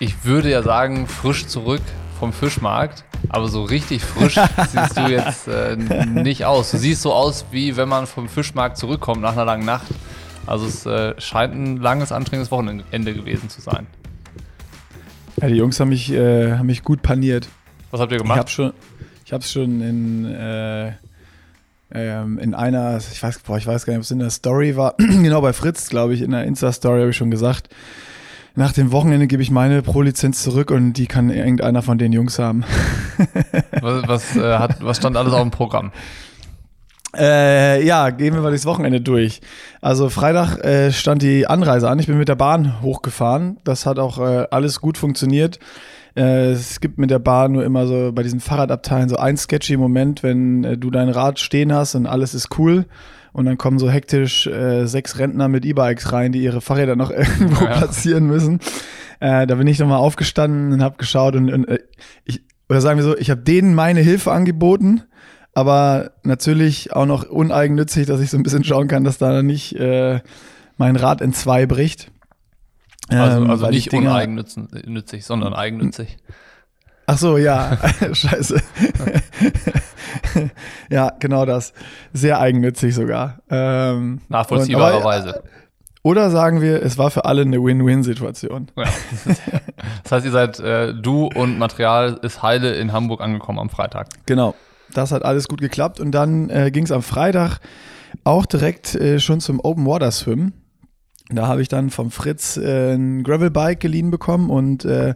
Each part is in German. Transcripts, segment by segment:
ich würde ja sagen, frisch zurück vom Fischmarkt. Aber so richtig frisch siehst du jetzt äh, nicht aus. Du siehst so aus, wie wenn man vom Fischmarkt zurückkommt nach einer langen Nacht. Also es äh, scheint ein langes, anstrengendes Wochenende gewesen zu sein. Ja, die Jungs haben mich, äh, haben mich gut paniert. Was habt ihr gemacht? Ich habe schon, ich habe schon in, äh, ähm, in einer, ich weiß, boah, ich weiß gar nicht, ob es in der Story war, genau bei Fritz, glaube ich, in der Insta-Story habe ich schon gesagt, nach dem Wochenende gebe ich meine Pro-Lizenz zurück und die kann irgendeiner von den Jungs haben. was, was, äh, hat, was stand alles auf dem Programm? Äh, ja, gehen wir mal das Wochenende durch. Also Freitag äh, stand die Anreise an. Ich bin mit der Bahn hochgefahren. Das hat auch äh, alles gut funktioniert. Äh, es gibt mit der Bahn nur immer so bei diesen Fahrradabteilen so ein sketchy Moment, wenn äh, du dein Rad stehen hast und alles ist cool. Und dann kommen so hektisch äh, sechs Rentner mit E-Bikes rein, die ihre Fahrräder noch irgendwo ja. platzieren müssen. Äh, da bin ich nochmal aufgestanden und habe geschaut und, und äh, ich, oder sagen wir so, ich habe denen meine Hilfe angeboten, aber natürlich auch noch uneigennützig, dass ich so ein bisschen schauen kann, dass da nicht äh, mein Rad in zwei bricht. Also, ähm, also nicht uneigennützig, sondern eigennützig. Ach so, ja, scheiße. ja, genau das. Sehr eigennützig sogar. Ähm, Nachvollziehbarerweise. Oder sagen wir, es war für alle eine Win-Win-Situation. Ja. Das heißt, ihr seid, äh, du und Material ist heile in Hamburg angekommen am Freitag. Genau. Das hat alles gut geklappt. Und dann äh, ging es am Freitag auch direkt äh, schon zum Open Water Swim. Da habe ich dann vom Fritz äh, ein Gravelbike geliehen bekommen und äh,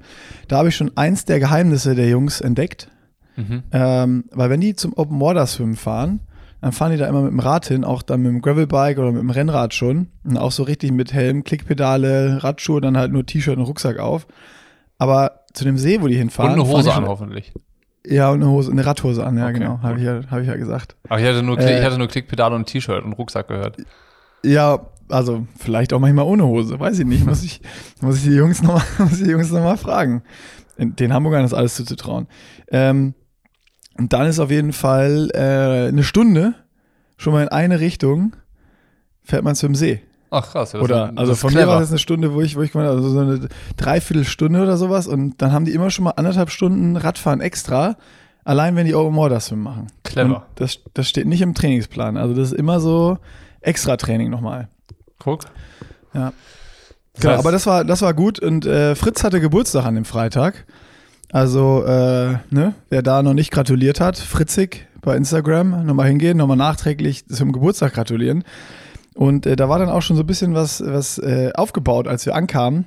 da habe ich schon eins der Geheimnisse der Jungs entdeckt. Mhm. Ähm, weil wenn die zum Open Water Swim fahren, dann fahren die da immer mit dem Rad hin, auch dann mit dem Gravelbike oder mit dem Rennrad schon. Und auch so richtig mit Helm, Klickpedale, Radschuhe, dann halt nur T-Shirt und Rucksack auf. Aber zu dem See, wo die hinfahren. Und eine Hose an, hoffentlich. Ja, und eine Hose, eine Radhose an, ja, okay. genau. Habe ich, ja, hab ich ja gesagt. Aber ich hatte nur, äh, ich hatte nur Klickpedale und T-Shirt und Rucksack gehört. Ja, also vielleicht auch manchmal ohne Hose, weiß ich nicht. Muss ich, muss ich die Jungs nochmal noch, fragen. Den Hamburgern ist alles zuzutrauen. Ähm, und dann ist auf jeden Fall äh, eine Stunde schon mal in eine Richtung fährt man zum See. Ach krass. Ja, oder ist, also von clever. mir war das eine Stunde, wo ich, wo ich meine, also so eine Dreiviertelstunde oder sowas und dann haben die immer schon mal anderthalb Stunden Radfahren extra, allein wenn die Open Water Swim machen. Clever. Und das, das steht nicht im Trainingsplan. Also das ist immer so extra Training nochmal. Guck. Ja. Das genau, aber das war, das war gut und äh, Fritz hatte Geburtstag an dem Freitag. Also, äh, ne, wer da noch nicht gratuliert hat, Fritzig bei Instagram, nochmal hingehen, nochmal nachträglich zum Geburtstag gratulieren. Und äh, da war dann auch schon so ein bisschen was, was äh, aufgebaut, als wir ankamen.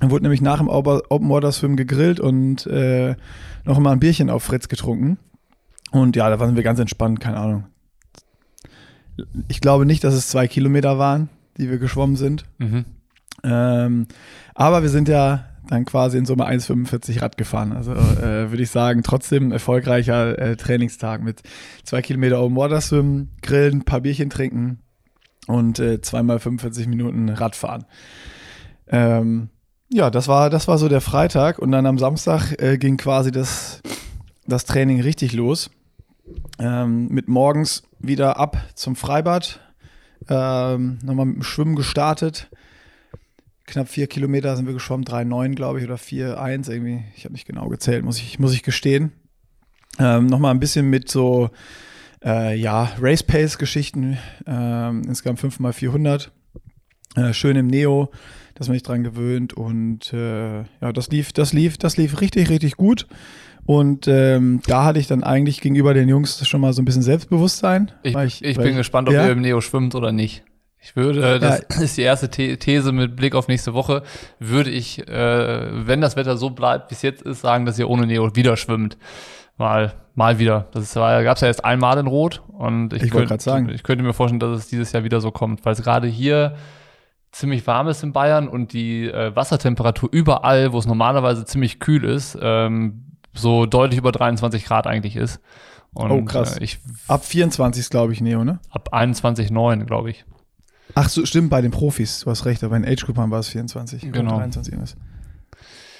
Dann wurde nämlich nach dem Open Water Swim gegrillt und äh, noch mal ein Bierchen auf Fritz getrunken. Und ja, da waren wir ganz entspannt, keine Ahnung. Ich glaube nicht, dass es zwei Kilometer waren die wir geschwommen sind. Mhm. Ähm, aber wir sind ja dann quasi in Summe 1,45 Rad gefahren. Also äh, würde ich sagen, trotzdem erfolgreicher äh, Trainingstag mit zwei Kilometer Open Water Swim, Grillen, ein paar Bierchen trinken und äh, zweimal 45 Minuten Radfahren. Ähm, ja, das war, das war so der Freitag und dann am Samstag äh, ging quasi das, das Training richtig los. Ähm, mit morgens wieder ab zum Freibad, ähm, nochmal mit dem Schwimmen gestartet. Knapp vier Kilometer sind wir geschwommen, 3,9 glaube ich oder 4,1 irgendwie. Ich habe nicht genau gezählt, muss ich, muss ich gestehen. Ähm, nochmal ein bisschen mit so, äh, ja, Race Pace Geschichten. Ähm, insgesamt 5x400. Äh, schön im Neo, dass man sich dran gewöhnt. Und äh, ja, das lief, das lief, das lief richtig, richtig gut. Und ähm, da hatte ich dann eigentlich gegenüber den Jungs schon mal so ein bisschen Selbstbewusstsein. Ich, ich, ich bin gespannt, ob ja? ihr im Neo schwimmt oder nicht. Ich würde, das ja. ist die erste These mit Blick auf nächste Woche, würde ich, äh, wenn das Wetter so bleibt, wie es jetzt ist, sagen, dass ihr ohne Neo wieder schwimmt. Mal, mal wieder. Das gab es ja erst einmal in Rot und ich, ich, könnt, sagen. ich könnte mir vorstellen, dass es dieses Jahr wieder so kommt, weil es gerade hier ziemlich warm ist in Bayern und die äh, Wassertemperatur überall, wo es normalerweise ziemlich kühl ist, ähm, so deutlich über 23 Grad eigentlich ist. Und, oh, krass. Äh, ich, ab 24 ist, glaube ich, Neo, ne? Ab 21,9, glaube ich. Ach so, stimmt, bei den Profis, du hast recht, aber in Age Group war es 24 genau. 23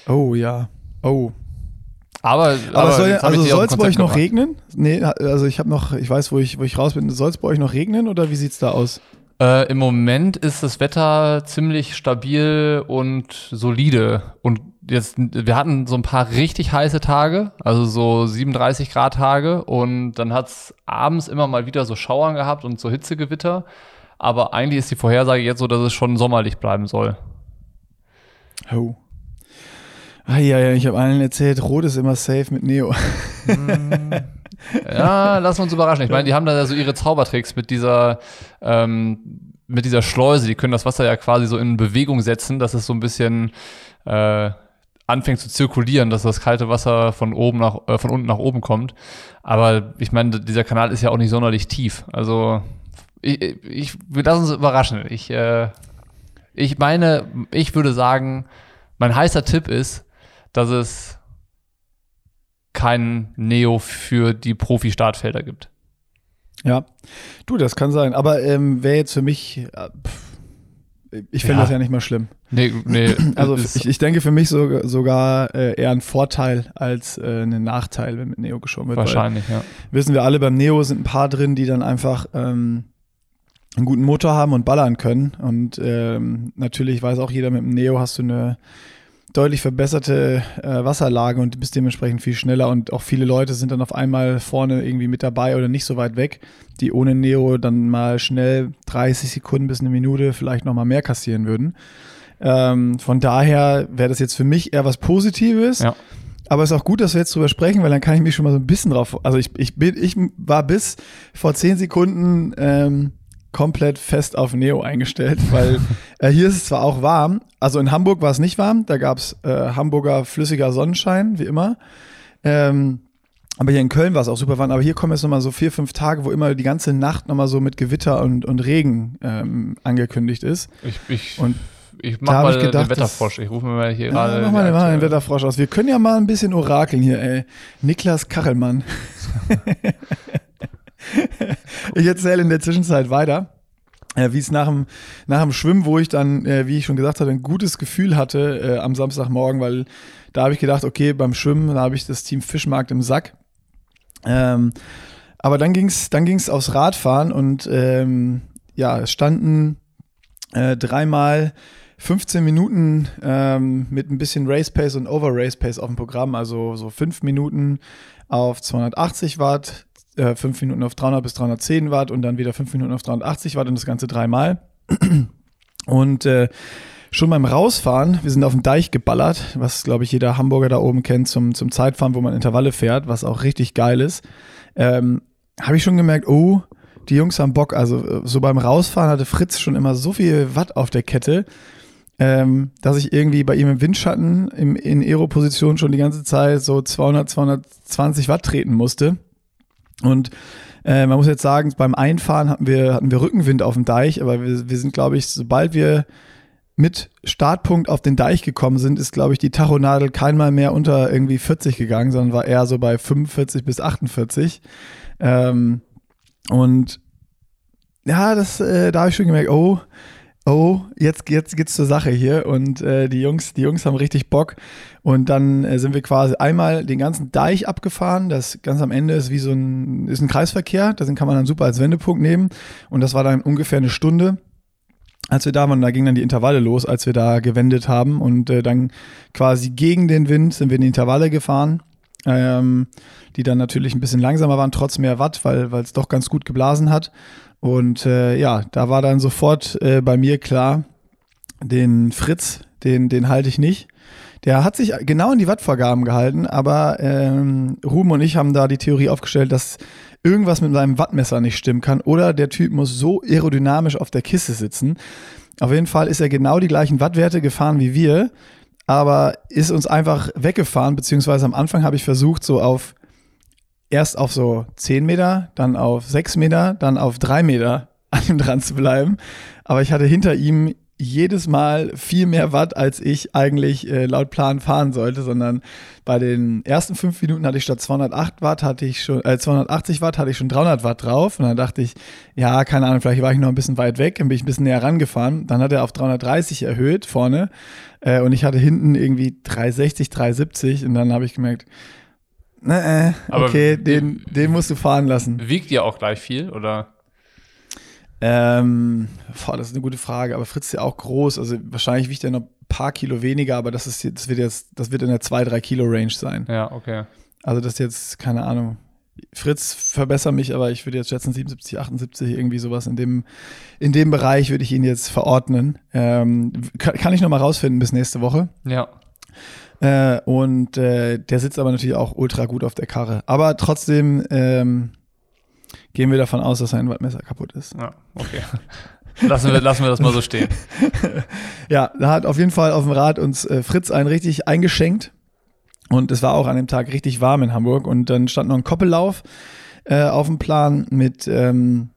Oh ja. Oh. Aber, aber, aber soll, also soll es bei euch noch regnen? Nee, also ich habe noch, ich weiß, wo ich, wo ich raus bin. Soll es bei euch noch regnen oder wie sieht es da aus? Äh, Im Moment ist das Wetter ziemlich stabil und solide und jetzt, wir hatten so ein paar richtig heiße Tage, also so 37 Grad Tage und dann hat's abends immer mal wieder so Schauern gehabt und so Hitzegewitter. Aber eigentlich ist die Vorhersage jetzt so, dass es schon sommerlich bleiben soll. Oh. Ah, ja, ja, ich habe allen erzählt, Rot ist immer safe mit Neo. Mm. ja, lass uns überraschen. Ich meine, die haben da ja so ihre Zaubertricks mit dieser, ähm, mit dieser Schleuse. Die können das Wasser ja quasi so in Bewegung setzen, dass es so ein bisschen äh, anfängt zu zirkulieren, dass das kalte Wasser von oben nach, äh, von unten nach oben kommt. Aber ich meine, dieser Kanal ist ja auch nicht sonderlich tief. Also ich, ich wir lassen uns überraschen. Ich, äh, ich meine, ich würde sagen, mein heißer Tipp ist, dass es kein Neo für die Profi-Startfelder gibt. Ja, du, das kann sein. Aber ähm, wäre jetzt für mich, äh, ich finde ja. das ja nicht mal schlimm. Nee, nee. Also ich, ich denke für mich so, sogar äh, eher ein Vorteil als äh, ein Nachteil, wenn mit Neo geschoben wird. Wahrscheinlich, ja. Wissen wir alle, beim Neo sind ein paar drin, die dann einfach ähm, einen guten Motor haben und ballern können. Und ähm, natürlich weiß auch jeder, mit dem Neo hast du eine deutlich verbesserte äh, Wasserlage und bist dementsprechend viel schneller und auch viele Leute sind dann auf einmal vorne irgendwie mit dabei oder nicht so weit weg, die ohne Neo dann mal schnell 30 Sekunden bis eine Minute vielleicht nochmal mehr kassieren würden. Ähm, von daher wäre das jetzt für mich eher was Positives. Ja. Aber es ist auch gut, dass wir jetzt drüber sprechen, weil dann kann ich mich schon mal so ein bisschen drauf. Also ich, ich bin, ich war bis vor zehn Sekunden ähm, komplett fest auf Neo eingestellt, weil äh, hier ist es zwar auch warm, also in Hamburg war es nicht warm, da gab es äh, Hamburger flüssiger Sonnenschein, wie immer. Ähm, aber hier in Köln war es auch super warm. Aber hier kommen jetzt nochmal so vier, fünf Tage, wo immer die ganze Nacht nochmal so mit Gewitter und, und Regen ähm, angekündigt ist. Ich, ich, und ich mach mal ich gedacht, den Wetterfrosch. Ich rufe mir mal hier ja, gerade. Mach mal, mal den Wetterfrosch aus. Wir können ja mal ein bisschen orakeln hier, ey. Niklas Kachelmann. ich erzähle in der Zwischenzeit weiter. Äh, wie es nach dem, nach dem Schwimmen, wo ich dann, äh, wie ich schon gesagt hatte, ein gutes Gefühl hatte äh, am Samstagmorgen, weil da habe ich gedacht, okay, beim Schwimmen, da habe ich das Team Fischmarkt im Sack. Ähm, aber dann ging es dann ging's aufs Radfahren und ähm, ja, es standen äh, dreimal 15 Minuten ähm, mit ein bisschen Race Pace und Over Race Pace auf dem Programm, also so fünf Minuten auf 280 Watt, äh, 5 Minuten auf 300 bis 310 Watt und dann wieder 5 Minuten auf 380 Watt und das Ganze dreimal. Und äh, schon beim Rausfahren, wir sind auf dem Deich geballert, was glaube ich jeder Hamburger da oben kennt zum, zum Zeitfahren, wo man Intervalle fährt, was auch richtig geil ist, ähm, habe ich schon gemerkt, oh, die Jungs haben Bock. Also äh, so beim Rausfahren hatte Fritz schon immer so viel Watt auf der Kette, ähm, dass ich irgendwie bei ihm im Windschatten im, in Aero-Position schon die ganze Zeit so 200, 220 Watt treten musste. Und äh, man muss jetzt sagen, beim Einfahren hatten wir, hatten wir Rückenwind auf dem Deich, aber wir, wir sind, glaube ich, sobald wir mit Startpunkt auf den Deich gekommen sind, ist, glaube ich, die Tachonadel keinmal mehr unter irgendwie 40 gegangen, sondern war eher so bei 45 bis 48. Ähm, und ja, das, äh, da habe ich schon gemerkt, oh, oh, jetzt, jetzt geht's zur Sache hier und äh, die Jungs, die Jungs haben richtig Bock. Und dann äh, sind wir quasi einmal den ganzen Deich abgefahren. Das ganz am Ende ist wie so ein, ist ein Kreisverkehr. Das kann man dann super als Wendepunkt nehmen. Und das war dann ungefähr eine Stunde. Als wir da waren, da gingen dann die Intervalle los, als wir da gewendet haben. Und äh, dann quasi gegen den Wind sind wir in die Intervalle gefahren. Ähm, die dann natürlich ein bisschen langsamer waren, trotz mehr Watt, weil es doch ganz gut geblasen hat. Und äh, ja, da war dann sofort äh, bei mir klar, den Fritz, den, den halte ich nicht. Der hat sich genau an die Wattvorgaben gehalten, aber ähm, Ruben und ich haben da die Theorie aufgestellt, dass irgendwas mit seinem Wattmesser nicht stimmen kann oder der Typ muss so aerodynamisch auf der Kiste sitzen. Auf jeden Fall ist er genau die gleichen Wattwerte gefahren wie wir, aber ist uns einfach weggefahren, beziehungsweise am Anfang habe ich versucht, so auf erst auf so 10 Meter, dann auf 6 Meter, dann auf 3 Meter an ihm dran zu bleiben. Aber ich hatte hinter ihm jedes Mal viel mehr Watt, als ich eigentlich äh, laut Plan fahren sollte, sondern bei den ersten fünf Minuten hatte ich statt 208 Watt hatte ich schon, äh, 280 Watt hatte ich schon 300 Watt drauf. Und dann dachte ich, ja, keine Ahnung, vielleicht war ich noch ein bisschen weit weg, dann bin ich ein bisschen näher rangefahren, dann hat er auf 330 erhöht vorne äh, und ich hatte hinten irgendwie 360, 370 und dann habe ich gemerkt, äh, okay, den, den musst du fahren lassen. Wiegt ihr auch gleich viel, oder? Ähm, boah, das ist eine gute Frage, aber Fritz ist ja auch groß, also wahrscheinlich wiegt er noch ein paar Kilo weniger, aber das ist das wird jetzt, das wird in der 2-3 Kilo Range sein. Ja, okay. Also das ist jetzt, keine Ahnung. Fritz, verbessere mich, aber ich würde jetzt schätzen 77, 78, irgendwie sowas in dem, in dem Bereich würde ich ihn jetzt verordnen. Ähm, kann, kann ich noch mal rausfinden bis nächste Woche. Ja. Äh, und äh, der sitzt aber natürlich auch ultra gut auf der Karre. Aber trotzdem ähm, gehen wir davon aus, dass sein Wattmesser kaputt ist. Ja, okay. lassen, wir, lassen wir das mal so stehen. ja, da hat auf jeden Fall auf dem Rad uns äh, Fritz einen richtig eingeschenkt. Und es war auch an dem Tag richtig warm in Hamburg. Und dann stand noch ein Koppellauf äh, auf dem Plan mit ähm,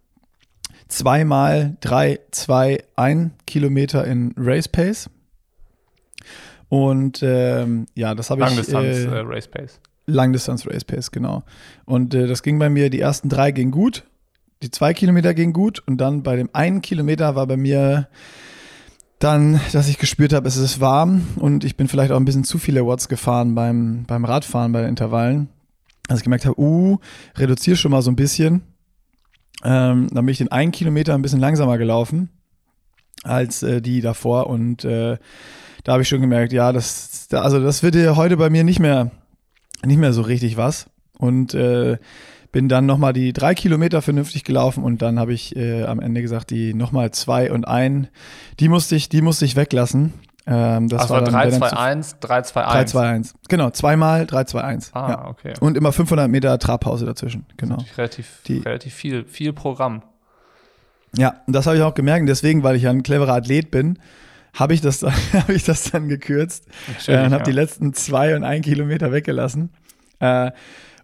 zweimal drei, zwei, ein Kilometer in Race Pace. Und ähm, ja, das habe ich. Langdistanz äh, äh, Race Pace. Langdistanz Race Pace, genau. Und äh, das ging bei mir, die ersten drei gingen gut, die zwei Kilometer gingen gut und dann bei dem einen Kilometer war bei mir dann, dass ich gespürt habe, es ist warm und ich bin vielleicht auch ein bisschen zu viele Watts gefahren beim, beim Radfahren, bei den Intervallen. Dass ich gemerkt habe, uh, reduziere schon mal so ein bisschen. Ähm, dann bin ich den einen Kilometer ein bisschen langsamer gelaufen als äh, die davor und äh, da habe ich schon gemerkt, ja, das, also das wird ja heute bei mir nicht mehr, nicht mehr so richtig was. Und äh, bin dann nochmal die drei Kilometer vernünftig gelaufen und dann habe ich äh, am Ende gesagt, die nochmal zwei und ein, die musste ich, die musste ich weglassen. Ähm, das also war 3, 2, 1, 3, 2, 1. 3, 2, 1. Genau, zweimal 3, 2, 1. Ah, ja. okay. Und immer 500 Meter Trabpause dazwischen. Genau. Relativ, die, relativ viel, viel Programm. Ja, und das habe ich auch gemerkt. deswegen, weil ich ja ein cleverer Athlet bin, habe ich, das, hab ich das dann gekürzt äh, und habe ja. die letzten zwei und ein Kilometer weggelassen. Äh,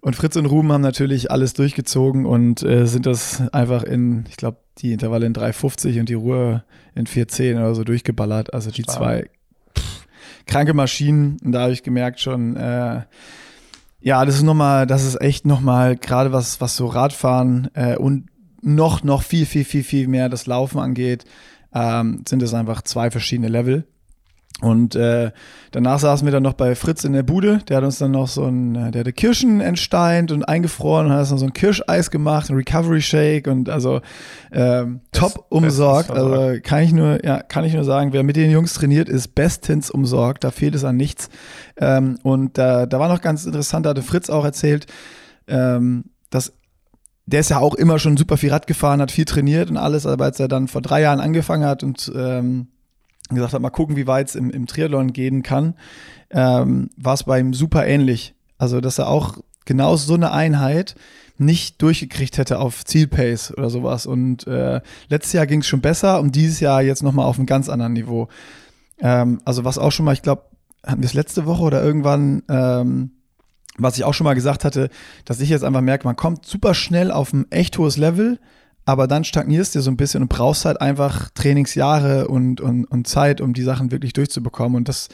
und Fritz und Ruben haben natürlich alles durchgezogen und äh, sind das einfach in, ich glaube, die Intervalle in 3,50 und die Ruhe in 4,10 oder so durchgeballert. Also die Stark. zwei pff, kranke Maschinen. Und da habe ich gemerkt schon, äh, ja, das ist nochmal, das ist echt nochmal, gerade was, was so Radfahren äh, und noch, noch viel, viel, viel, viel mehr das Laufen angeht, ähm, sind es einfach zwei verschiedene Level. Und äh, danach saßen wir dann noch bei Fritz in der Bude. Der hat uns dann noch so ein, äh, der hatte Kirschen entsteint und eingefroren und hat uns noch so ein Kirscheis gemacht, ein Recovery Shake und also ähm, top umsorgt. Also kann ich nur, ja, kann ich nur sagen, wer mit den Jungs trainiert, ist bestens umsorgt. Da fehlt es an nichts. Ähm, und äh, da war noch ganz interessant, da hatte Fritz auch erzählt, ähm, dass der ist ja auch immer schon super viel Rad gefahren, hat viel trainiert und alles, aber als er dann vor drei Jahren angefangen hat und ähm, gesagt hat, mal gucken, wie weit es im, im Triathlon gehen kann, ähm, war es bei ihm super ähnlich. Also, dass er auch genau so eine Einheit nicht durchgekriegt hätte auf Zielpace oder sowas. Und äh, letztes Jahr ging es schon besser und dieses Jahr jetzt nochmal auf einem ganz anderen Niveau. Ähm, also was auch schon mal, ich glaube, hatten wir es letzte Woche oder irgendwann ähm, was ich auch schon mal gesagt hatte, dass ich jetzt einfach merke, man kommt super schnell auf ein echt hohes Level, aber dann stagnierst du so ein bisschen und brauchst halt einfach Trainingsjahre und, und, und Zeit, um die Sachen wirklich durchzubekommen. Und das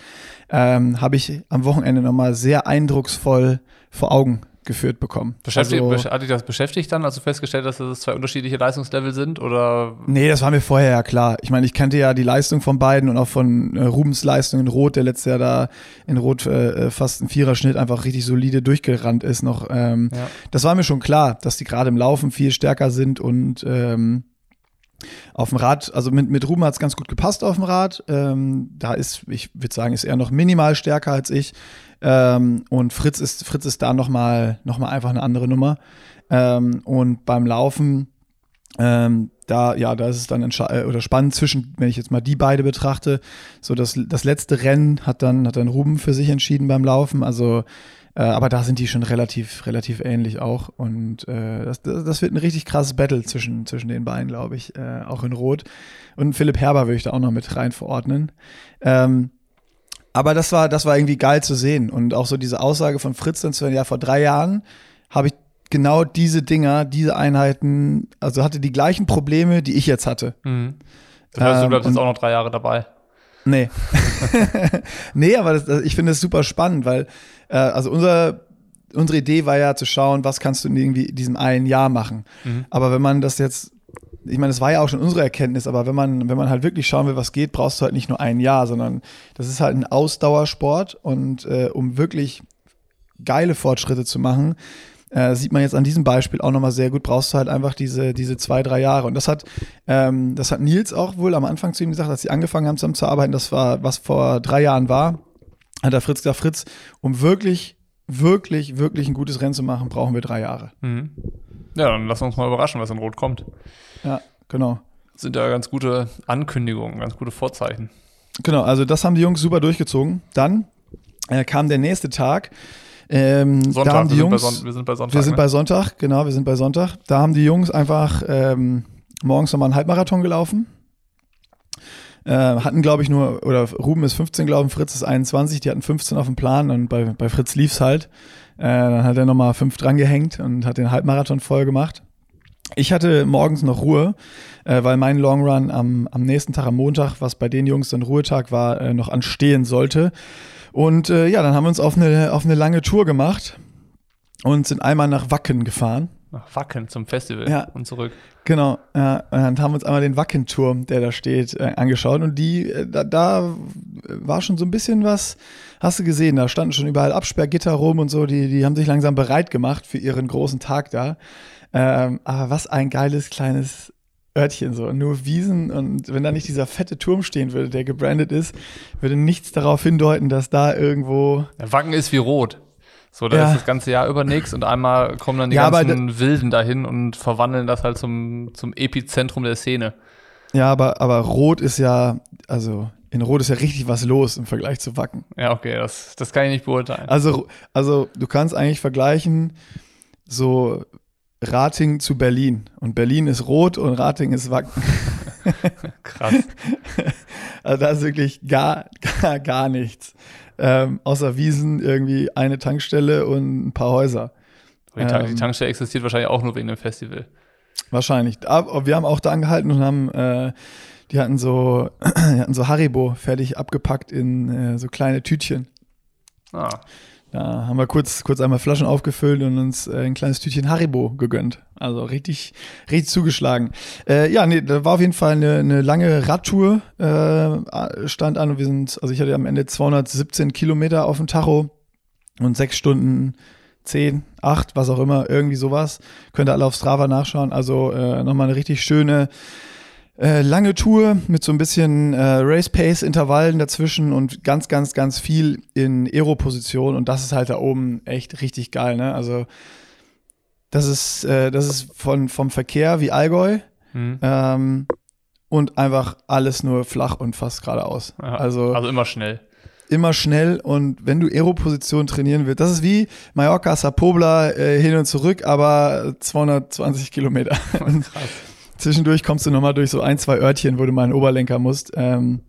ähm, habe ich am Wochenende nochmal sehr eindrucksvoll vor Augen geführt bekommen. Beschäftigt, also, hat dich das beschäftigt dann, als du festgestellt hast, dass es zwei unterschiedliche Leistungslevel sind? Oder? Nee, das war mir vorher ja klar. Ich meine, ich kannte ja die Leistung von beiden und auch von äh, Rubens Leistung in Rot, der letztes Jahr da in Rot äh, fast ein Viererschnitt einfach richtig solide durchgerannt ist noch. Ähm, ja. Das war mir schon klar, dass die gerade im Laufen viel stärker sind und ähm, auf dem Rad, also mit, mit Ruben hat es ganz gut gepasst auf dem Rad. Ähm, da ist, ich würde sagen, ist er noch minimal stärker als ich. Ähm, und Fritz ist, Fritz ist da nochmal noch mal einfach eine andere Nummer. Ähm, und beim Laufen, ähm, da, ja, da ist es dann äh, oder spannend zwischen, wenn ich jetzt mal die beide betrachte, so das, das letzte Rennen hat dann, hat dann Ruben für sich entschieden beim Laufen. Also äh, aber da sind die schon relativ, relativ ähnlich auch. Und äh, das, das wird ein richtig krasses Battle zwischen, zwischen den beiden, glaube ich, äh, auch in Rot. Und Philipp Herber würde ich da auch noch mit rein verordnen. Ähm, aber das war, das war irgendwie geil zu sehen. Und auch so diese Aussage von Fritz dann zu hören, ja, vor drei Jahren habe ich genau diese Dinger, diese Einheiten, also hatte die gleichen Probleme, die ich jetzt hatte. Mhm. Das heißt, du bleibst ähm, jetzt auch noch drei Jahre dabei. Nee. nee, aber das, ich finde es super spannend, weil, äh, also unser, unsere Idee war ja zu schauen, was kannst du in irgendwie diesem einen Jahr machen. Mhm. Aber wenn man das jetzt ich meine, das war ja auch schon unsere Erkenntnis, aber wenn man, wenn man halt wirklich schauen will, was geht, brauchst du halt nicht nur ein Jahr, sondern das ist halt ein Ausdauersport und äh, um wirklich geile Fortschritte zu machen, Äh, sieht man jetzt an diesem Beispiel auch nochmal sehr gut, brauchst du halt einfach diese, diese zwei, drei Jahre. Und das hat, ähm, das hat Nils auch wohl am Anfang zu ihm gesagt, als sie angefangen haben zusammen zu arbeiten, das war, was vor drei Jahren war, hat der Fritz gesagt, Fritz, um wirklich, wirklich, wirklich ein gutes Rennen zu machen, brauchen wir drei Jahre. Mhm. Ja, dann lass uns mal überraschen, was in Rot kommt. Ja, genau. Das sind ja ganz gute Ankündigungen, ganz gute Vorzeichen. Genau, also das haben die Jungs super durchgezogen. Dann äh, kam der nächste Tag. Ähm, Sonntag, da haben die wir, Jungs, sind wir sind bei Sonntag. Wir sind ne? bei Sonntag, genau, wir sind bei Sonntag. Da haben die Jungs einfach ähm, morgens nochmal einen Halbmarathon gelaufen. Äh, hatten, glaube ich, nur, oder Ruben ist 15 glaube ich, Fritz ist 21, die hatten 15 auf dem Plan und bei, bei Fritz lief's halt. Äh, dann hat er nochmal fünf dran gehängt und hat den Halbmarathon voll gemacht. Ich hatte morgens noch Ruhe, äh, weil mein Long Run am, am nächsten Tag, am Montag, was bei den Jungs dann Ruhetag war, äh, noch anstehen sollte. Und äh, ja, dann haben wir uns auf eine, auf eine lange Tour gemacht und sind einmal nach Wacken gefahren. Nach Wacken zum Festival ja. und zurück. Genau, ja, und haben uns einmal den Wackenturm, der da steht, äh, angeschaut. Und die, äh, da, da war schon so ein bisschen was, hast du gesehen, da standen schon überall Absperrgitter rum und so, die, die haben sich langsam bereit gemacht für ihren großen Tag da. Ähm, aber was ein geiles kleines Örtchen so, nur Wiesen und wenn da nicht dieser fette Turm stehen würde, der gebrandet ist, würde nichts darauf hindeuten, dass da irgendwo. Der Wacken ist wie rot. So, da ja. ist das ganze Jahr über nichts und einmal kommen dann die ja, ganzen Wilden dahin und verwandeln das halt zum, zum Epizentrum der Szene. Ja, aber, aber Rot ist ja, also in Rot ist ja richtig was los im Vergleich zu Wacken. Ja, okay, das, das kann ich nicht beurteilen. Also, also du kannst eigentlich vergleichen, so Rating zu Berlin. Und Berlin ist rot und Rating ist Wacken. Krass. also da ist wirklich gar, gar, gar nichts. Ähm, außer Wiesen irgendwie eine Tankstelle und ein paar Häuser. Die, Tank ähm, die, Tankstelle existiert wahrscheinlich auch nur wegen dem Festival. Wahrscheinlich. Aber wir haben auch da angehalten und haben, äh, die hatten so, die hatten so Haribo fertig abgepackt in äh, so kleine Tütchen. Ah. Da haben wir kurz, kurz einmal Flaschen aufgefüllt und uns äh, ein kleines Tütchen Haribo gegönnt. Also richtig, richtig zugeschlagen. Äh, ja, nee, da war auf jeden Fall eine, eine lange Radtour äh, stand an und wir sind, also ich hatte am Ende 217 Kilometer auf dem Tacho und sechs Stunden 10, 8, was auch immer, irgendwie sowas. Könnt ihr alle auf Strava nachschauen. Also äh, nochmal eine richtig schöne äh, lange Tour mit so ein bisschen äh, Race Pace Intervallen dazwischen und ganz, ganz, ganz viel in Aero-Position und das ist halt da oben echt richtig geil, ne? Also das ist, äh, das ist von, vom Verkehr wie Allgäu mhm. ähm, und einfach alles nur flach und fast geradeaus. Ja, also, also immer schnell immer schnell und wenn du Aero-Position trainieren willst, das ist wie Mallorca, Sapobla äh, hin und zurück, aber 220 Kilometer. Krass. Zwischendurch kommst du nochmal durch so ein, zwei Örtchen, wo du mal einen Oberlenker musst. Ähm,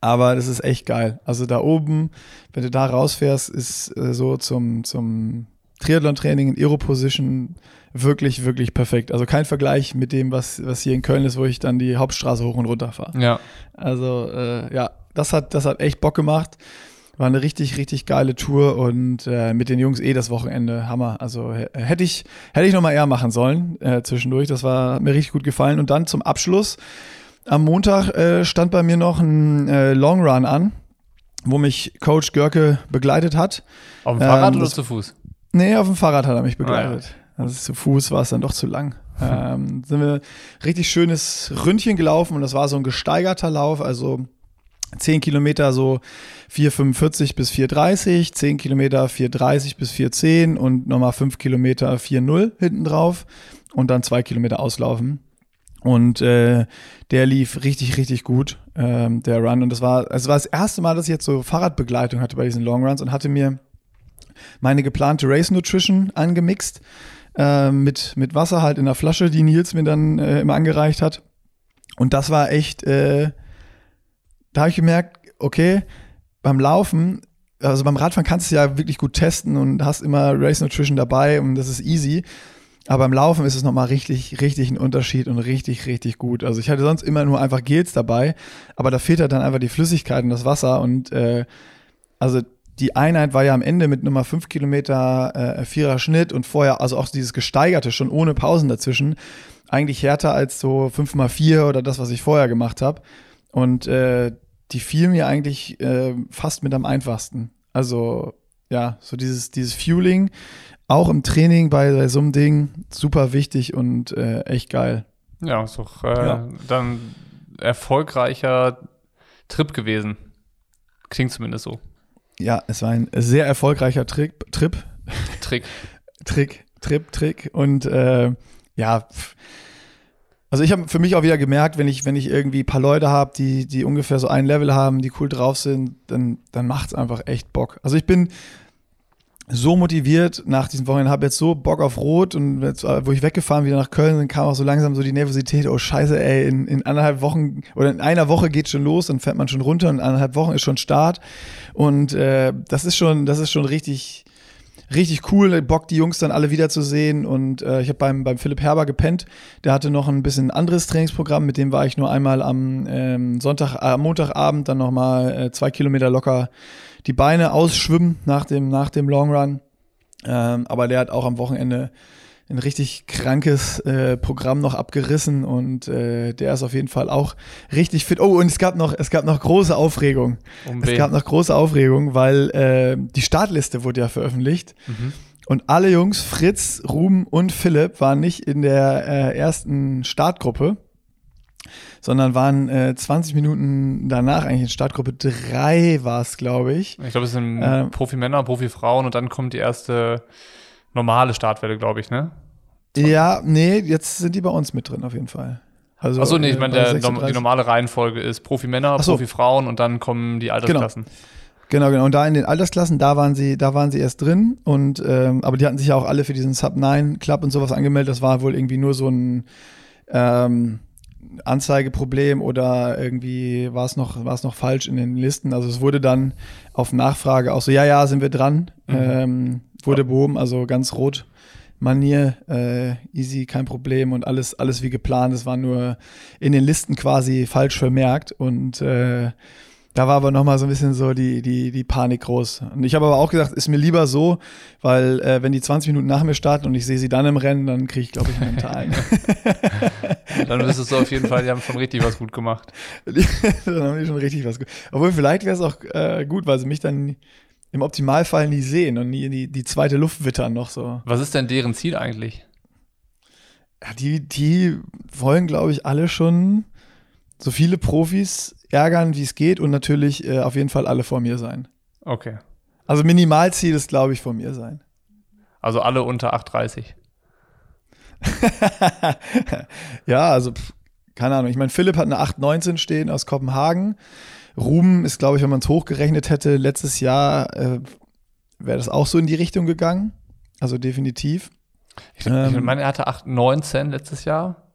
aber das ist echt geil. Also da oben, wenn du da rausfährst, ist äh, so zum, zum Triathlon-Training in Aero-Position wirklich, wirklich perfekt. Also kein Vergleich mit dem, was, was hier in Köln ist, wo ich dann die Hauptstraße hoch und runter fahre. Ja. Also äh, ja, das hat, das hat echt Bock gemacht. War eine richtig, richtig geile Tour und äh, mit den Jungs eh das Wochenende Hammer. Also hätte ich, hätte ich noch mal eher machen sollen äh, zwischendurch. Das war mir richtig gut gefallen. Und dann zum Abschluss am Montag äh, stand bei mir noch ein äh, Long Run an, wo mich Coach Görke begleitet hat. Auf dem Fahrrad ähm, oder zu Fuß? Nee, auf dem Fahrrad hat er mich begleitet. Ah, ja. Also zu Fuß war es dann doch zu lang. ähm, sind wir richtig schönes Ründchen gelaufen und das war so ein gesteigerter Lauf, also 10 Kilometer so 4,45 bis 4,30, 10 Kilometer 4,30 bis 4,10 und nochmal 5 Kilometer 4,0 hinten drauf und dann 2 Kilometer auslaufen. Und äh, der lief richtig, richtig gut, ähm, der Run. Und das war, es war das erste Mal, dass ich jetzt so Fahrradbegleitung hatte bei diesen Long Runs und hatte mir meine geplante Race Nutrition angemixt äh, mit, mit Wasser halt in der Flasche, die Nils mir dann äh, immer angereicht hat. Und das war echt, äh, da habe ich gemerkt, okay, beim Laufen, also beim Radfahren kannst du ja wirklich gut testen und hast immer Race Nutrition dabei und das ist easy. Aber beim Laufen ist es nochmal richtig, richtig ein Unterschied und richtig, richtig gut. Also ich hatte sonst immer nur einfach Gels dabei, aber da fehlt halt dann einfach die Flüssigkeit und das Wasser und äh, also die Einheit war ja am Ende mit Nummer 5 Kilometer äh, vierer Schnitt und vorher, also auch dieses gesteigerte, schon ohne Pausen dazwischen, eigentlich härter als so 5 mal 4 oder das, was ich vorher gemacht habe. Und äh, die fiel mir eigentlich äh, fast mit am einfachsten. Also ja, so dieses, dieses Fueling, auch im Training bei, bei so einem Ding super wichtig und äh, echt geil. Ja, ist doch äh, ja. dann erfolgreicher Trip gewesen. Klingt zumindest so. Ja, es war ein sehr erfolgreicher Trick, Trip. Trick. Trick, Trip, Trick. Und äh, ja, also ich habe für mich auch wieder gemerkt, wenn ich, wenn ich irgendwie ein paar Leute habe, die, die ungefähr so ein Level haben, die cool drauf sind, dann, dann macht es einfach echt Bock. Also ich bin so motiviert nach diesen Wochen, habe jetzt so Bock auf Rot und jetzt, wo ich weggefahren wieder nach Köln, dann kam auch so langsam so die Nervosität, oh scheiße, ey, in, in anderthalb Wochen oder in einer Woche geht schon los, dann fährt man schon runter und in anderthalb Wochen ist schon Start und äh, das ist schon, das ist schon richtig, richtig cool, Bock die Jungs dann alle wiederzusehen. Und äh, ich habe beim, beim Philipp Herber gepennt, der hatte noch ein bisschen anderes Trainingsprogramm, mit dem war ich nur einmal am ähm, Sonntag, äh, Montagabend dann nochmal äh, zwei Kilometer locker die Beine ausschwimmen nach dem, nach dem Long Run. Ähm, aber der hat auch am Wochenende ein richtig krankes äh, Programm noch abgerissen und äh, der ist auf jeden Fall auch richtig fit. Oh, und es gab noch, es gab noch große Aufregung. Um es gab noch große Aufregung, weil äh, die Startliste wurde ja veröffentlicht. Mhm. Und alle Jungs, Fritz, Ruben und Philipp, waren nicht in der äh, ersten Startgruppe sondern waren äh, 20 Minuten danach eigentlich in Startgruppe 3 war es, glaube ich. Ich glaube, es sind äh, Profi-Männer, Profi-Frauen und dann kommt die erste normale Startwelle, glaube ich, ne? Ja, nee, jetzt sind die bei uns mit drin auf jeden Fall. Also, Achso, nee, ich äh, meine, die normale Reihenfolge ist Profi-Männer, so. Profi-Frauen und dann kommen die Altersklassen. Genau. Genau, genau. Und da in den Altersklassen, da waren sie, da waren sie erst drin. Und ähm, aber die hatten sich ja auch alle für diesen Sub 9 Club und sowas angemeldet. Das war wohl irgendwie nur so ein ähm, Anzeigeproblem oder irgendwie war es noch, war es noch falsch in den Listen. Also es wurde dann auf Nachfrage auch so, ja, ja, sind wir dran, mhm. ähm, wurde behoben, also ganz rot. Manier, äh, easy, kein Problem und alles, alles wie geplant. Es war nur in den Listen quasi falsch vermerkt und äh, da war aber nochmal so ein bisschen so die, die, die Panik groß. Und ich habe aber auch gesagt, ist mir lieber so, weil äh, wenn die 20 Minuten nach mir starten und ich sehe sie dann im Rennen, dann kriege ich, glaube ich, einen mentalen. dann wüsstest du auf jeden Fall, die haben schon richtig was gut gemacht. dann haben die schon richtig was gut. Obwohl, vielleicht wäre es auch äh, gut, weil sie mich dann im Optimalfall nie sehen und nie die, die zweite Luft wittern noch so. Was ist denn deren Ziel eigentlich? Ja, die, die wollen, glaube ich, alle schon so viele Profis ärgern, wie es geht und natürlich äh, auf jeden Fall alle vor mir sein. Okay. Also Minimalziel ist, glaube ich, vor mir sein. Also alle unter 8,30. ja, also pff, keine Ahnung. Ich meine, Philipp hat eine 8,19 stehen aus Kopenhagen. Ruben ist, glaube ich, wenn man es hochgerechnet hätte, letztes Jahr äh, wäre das auch so in die Richtung gegangen. Also definitiv. Ich, ähm, ich meine, er hatte 8,19 letztes Jahr,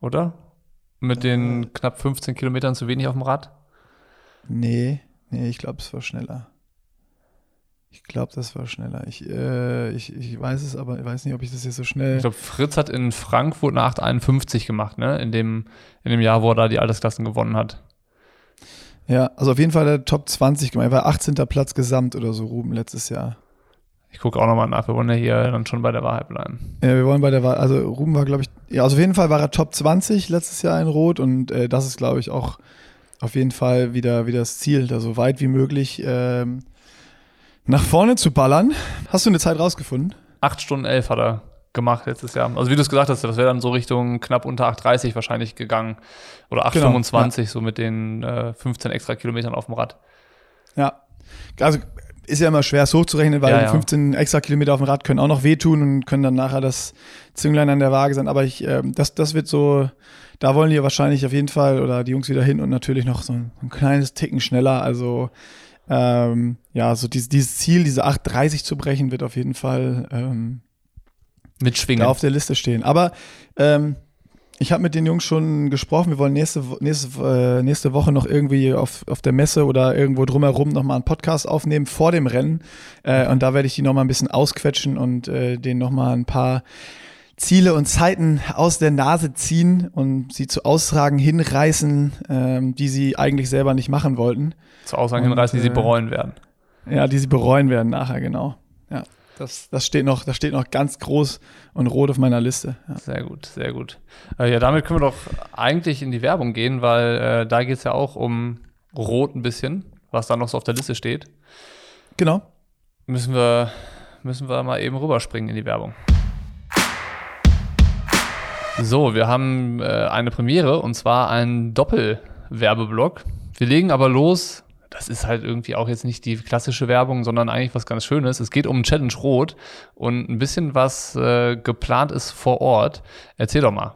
oder? Mit den knapp 15 Kilometern zu wenig auf dem Rad? Nee, nee, ich glaube, es war schneller. Ich glaube, das war schneller. Ich, äh, ich, ich weiß es, aber ich weiß nicht, ob ich das jetzt so schnell. Ich glaube, Fritz hat in Frankfurt eine 8,51 gemacht, ne? In dem, in dem Jahr, wo er da die Altersklassen gewonnen hat. Ja, also auf jeden Fall der Top 20 gemacht. Er war 18. Platz gesamt oder so, Ruben, letztes Jahr. Ich gucke auch nochmal nach. Wir wollen ja hier dann schon bei der Wahrheit bleiben. Ja, wir wollen bei der Wahrheit. Also Ruben war, glaube ich, ja, also auf jeden Fall war er Top 20 letztes Jahr in Rot und äh, das ist, glaube ich, auch auf jeden Fall wieder, wieder das Ziel, da so weit wie möglich ähm, nach vorne zu ballern. Hast du eine Zeit rausgefunden? 8 Stunden 11 hat er gemacht letztes Jahr. Also wie du es gesagt hast, das wäre dann so Richtung knapp unter 8,30 wahrscheinlich gegangen. Oder 8,25, genau, ja. so mit den äh, 15 extra Kilometern auf dem Rad. Ja. Also ist ja immer schwer, es hochzurechnen, weil ja, ja. 15 extra Kilometer auf dem Rad können auch noch wehtun und können dann nachher das Zünglein an der Waage sein. Aber ich, äh, das, das wird so, da wollen die wahrscheinlich auf jeden Fall oder die Jungs wieder hin und natürlich noch so ein, ein kleines Ticken schneller. Also ähm, ja, so dieses, dieses Ziel, diese 8,30 zu brechen, wird auf jeden Fall ähm, mitschwingen. Auf der Liste stehen. Aber ähm, ich habe mit den Jungs schon gesprochen. Wir wollen nächste, nächste, äh, nächste Woche noch irgendwie auf, auf der Messe oder irgendwo drumherum nochmal einen Podcast aufnehmen vor dem Rennen. Äh, und da werde ich die nochmal ein bisschen ausquetschen und äh, denen nochmal ein paar Ziele und Zeiten aus der Nase ziehen und sie zu Aussagen hinreißen, ähm, die sie eigentlich selber nicht machen wollten. Zu Aussagen und, hinreißen, die sie äh, bereuen werden. Ja, die sie bereuen werden nachher, genau. Das, das, steht noch, das steht noch ganz groß und rot auf meiner Liste. Ja. Sehr gut, sehr gut. Äh, ja, damit können wir doch eigentlich in die Werbung gehen, weil äh, da geht es ja auch um Rot ein bisschen, was da noch so auf der Liste steht. Genau. Müssen wir, müssen wir mal eben rüberspringen in die Werbung. So, wir haben äh, eine Premiere und zwar einen Doppelwerbeblock. Wir legen aber los. Das ist halt irgendwie auch jetzt nicht die klassische Werbung, sondern eigentlich was ganz Schönes. Es geht um Challenge Rot und ein bisschen was äh, geplant ist vor Ort. Erzähl doch mal.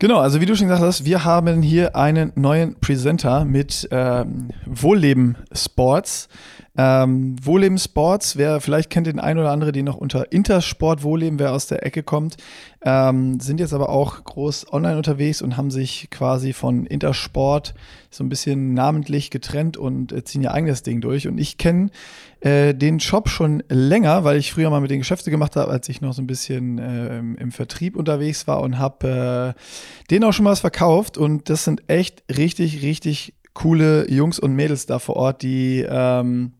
Genau, also wie du schon gesagt hast, wir haben hier einen neuen Presenter mit ähm, Wohlleben Sports. Ähm, Wohleben Sports, wer vielleicht kennt den einen oder andere, die noch unter Intersport Wohleben, wer aus der Ecke kommt, ähm, sind jetzt aber auch groß online unterwegs und haben sich quasi von Intersport so ein bisschen namentlich getrennt und äh, ziehen ihr eigenes Ding durch. Und ich kenne äh, den Shop schon länger, weil ich früher mal mit den Geschäfte gemacht habe, als ich noch so ein bisschen äh, im Vertrieb unterwegs war und habe äh, den auch schon mal was verkauft. Und das sind echt richtig, richtig coole Jungs und Mädels da vor Ort, die ähm,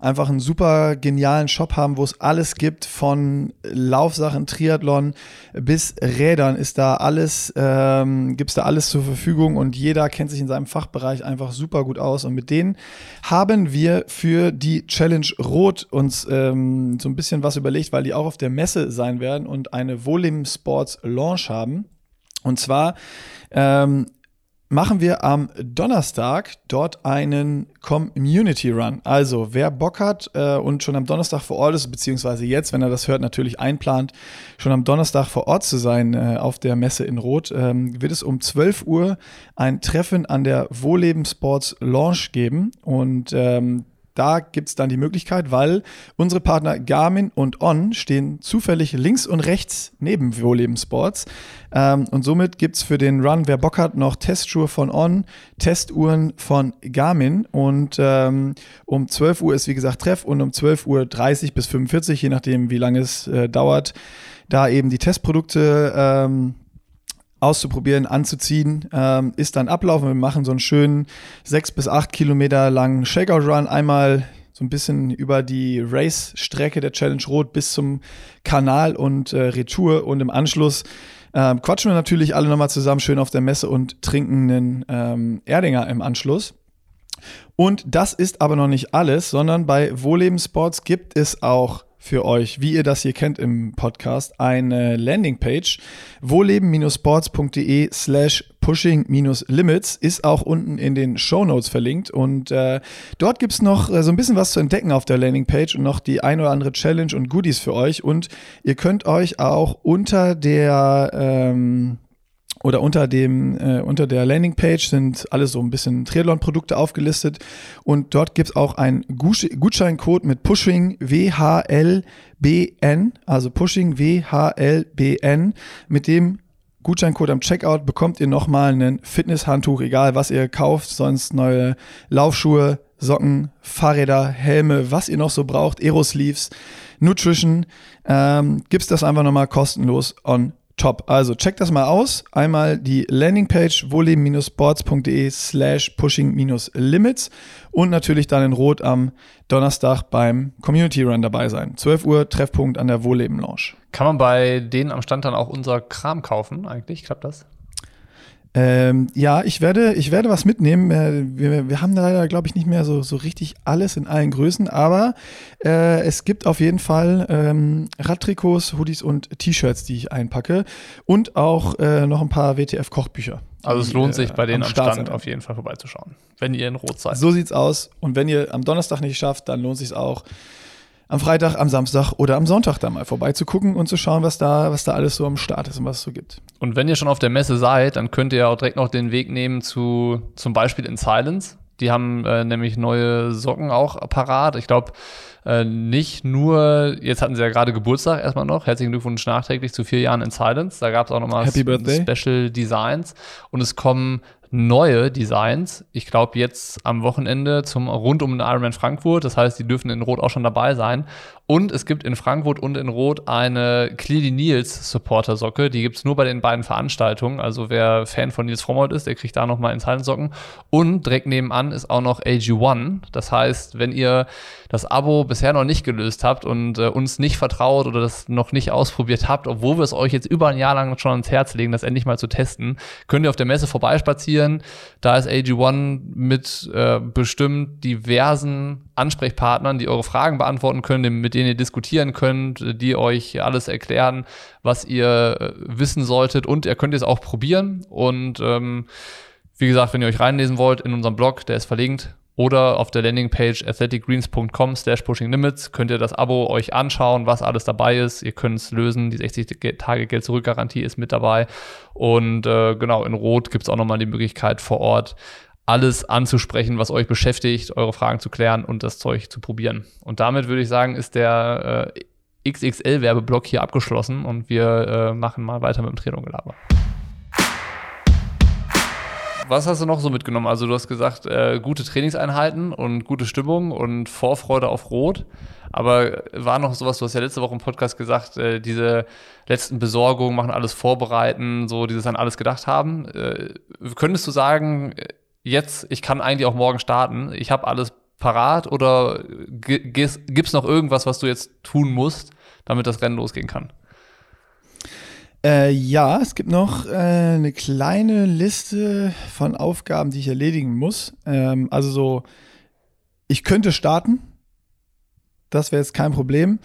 einfach einen super genialen Shop haben, wo es alles gibt, von Laufsachen, Triathlon bis Rädern ist da alles, ähm, gibt es da alles zur Verfügung und jeder kennt sich in seinem Fachbereich einfach super gut aus. Und mit denen haben wir für die Challenge Rot uns ähm, so ein bisschen was überlegt, weil die auch auf der Messe sein werden und eine Wohlim Sports Launch haben. Und zwar ähm, machen wir am Donnerstag dort einen Community Run. Also wer Bock hat äh, und schon am Donnerstag vor Ort ist, beziehungsweise jetzt, wenn er das hört, natürlich einplant, schon am Donnerstag vor Ort zu sein äh, auf der Messe in Rot, ähm, wird es um 12 Uhr ein Treffen an der Wohleben Sports Launch geben. Und ähm, da gibt es dann die Möglichkeit, weil unsere Partner Garmin und On stehen zufällig links und rechts neben Wohleben Sports. Ähm, und somit gibt es für den Run, wer Bock hat, noch Testschuhe von On, Testuhren von Garmin. Und ähm, um 12 Uhr ist wie gesagt Treff und um 12 Uhr 30 bis 45, je nachdem wie lange es äh, dauert, da eben die Testprodukte ähm, auszuprobieren, anzuziehen, ähm, ist dann Ablauf. Wir machen so einen schönen sechs bis acht Kilometer langen Shakeout-Run. Einmal so ein bisschen über die Race-Strecke der Challenge Rot bis zum Kanal und äh, Retour. Und im Anschluss ähm, quatschen wir natürlich alle nochmal zusammen schön auf der Messe und trinken einen ähm, Erdinger im Anschluss. Und das ist aber noch nicht alles, sondern bei Wohleben Sports gibt es auch für euch, wie ihr das hier kennt im Podcast, eine Landingpage. wohleben-sports.de slash pushing-limits ist auch unten in den Show Notes verlinkt und äh, dort gibt's noch äh, so ein bisschen was zu entdecken auf der Landingpage und noch die ein oder andere Challenge und Goodies für euch und ihr könnt euch auch unter der ähm, oder unter dem äh, unter der Landingpage sind alle so ein bisschen Triathlon-Produkte aufgelistet und dort gibt es auch einen Gutscheincode mit Pushing WHLBN, also Pushing WHLBN. Mit dem Gutscheincode am Checkout bekommt ihr nochmal ein Fitnesshandtuch, egal was ihr kauft, sonst neue Laufschuhe, Socken, Fahrräder, Helme, was ihr noch so braucht, Aerosleeves, Nutrition, ähm, gibt's das einfach nochmal kostenlos on Top. Also checkt das mal aus. Einmal die Landingpage wohlleben-sports.de slash pushing-limits und natürlich dann in Rot am Donnerstag beim Community Run dabei sein. 12 Uhr Treffpunkt an der Wohlleben Lounge. Kann man bei denen am Stand dann auch unser Kram kaufen eigentlich? Klappt das? Ähm, ja, ich werde, ich werde was mitnehmen. Äh, wir, wir haben leider, glaube ich, nicht mehr so, so richtig alles in allen Größen, aber äh, es gibt auf jeden Fall ähm, Radtrikots, Hoodies und T-Shirts, die ich einpacke und auch äh, noch ein paar WTF-Kochbücher. Also es lohnt sich bei denen am Stand, Stand auf jeden Fall vorbeizuschauen, wenn ihr in Rot seid. So sieht's aus. Und wenn ihr am Donnerstag nicht schafft, dann lohnt sich auch am Freitag, am Samstag oder am Sonntag da mal vorbeizugucken und zu schauen, was da, was da alles so am Start ist und was es so gibt. Und wenn ihr schon auf der Messe seid, dann könnt ihr auch direkt noch den Weg nehmen zu zum Beispiel in Silence. Die haben äh, nämlich neue Socken auch parat. Ich glaube, äh, nicht nur, jetzt hatten sie ja gerade Geburtstag erstmal noch. Herzlichen Glückwunsch nachträglich zu vier Jahren in Silence. Da gab es auch nochmal Special Designs. Und es kommen neue Designs. Ich glaube jetzt am Wochenende zum rund um den Ironman Frankfurt. Das heißt, die dürfen in Rot auch schon dabei sein. Und es gibt in Frankfurt und in Rot eine Clearly Nils Supporter Socke. Die gibt es nur bei den beiden Veranstaltungen. Also wer Fan von Nils Frommold ist, der kriegt da nochmal ins Hallensocken. Und direkt nebenan ist auch noch AG1. Das heißt, wenn ihr das Abo bisher noch nicht gelöst habt und äh, uns nicht vertraut oder das noch nicht ausprobiert habt, obwohl wir es euch jetzt über ein Jahr lang schon ans Herz legen, das endlich mal zu testen, könnt ihr auf der Messe vorbeispazieren. Da ist AG1 mit äh, bestimmt diversen Ansprechpartnern, die eure Fragen beantworten können, mit denen ihr diskutieren könnt, die euch alles erklären, was ihr äh, wissen solltet. Und ihr könnt es auch probieren. Und ähm, wie gesagt, wenn ihr euch reinlesen wollt in unserem Blog, der ist verlinkt, oder auf der Landingpage athleticgreens.com slash pushinglimits könnt ihr das Abo euch anschauen, was alles dabei ist. Ihr könnt es lösen. Die 60 Tage Geld zurück Garantie ist mit dabei. Und äh, genau, in Rot gibt es auch nochmal die Möglichkeit vor Ort alles anzusprechen, was euch beschäftigt, eure Fragen zu klären und das Zeug zu probieren. Und damit würde ich sagen, ist der äh, XXL-Werbeblock hier abgeschlossen und wir äh, machen mal weiter mit dem Trainung-Gelaber. Was hast du noch so mitgenommen? Also du hast gesagt, äh, gute Trainingseinheiten und gute Stimmung und Vorfreude auf Rot. Aber war noch sowas, du hast ja letzte Woche im Podcast gesagt, äh, diese letzten Besorgungen machen alles vorbereiten, so dieses an alles gedacht haben. Äh, könntest du sagen, jetzt, ich kann eigentlich auch morgen starten, ich habe alles parat oder gibt es noch irgendwas, was du jetzt tun musst, damit das Rennen losgehen kann? Äh, ja, es gibt noch äh, eine kleine Liste von Aufgaben, die ich erledigen muss. Ähm, also so, ich könnte starten. Das wäre jetzt kein Problem.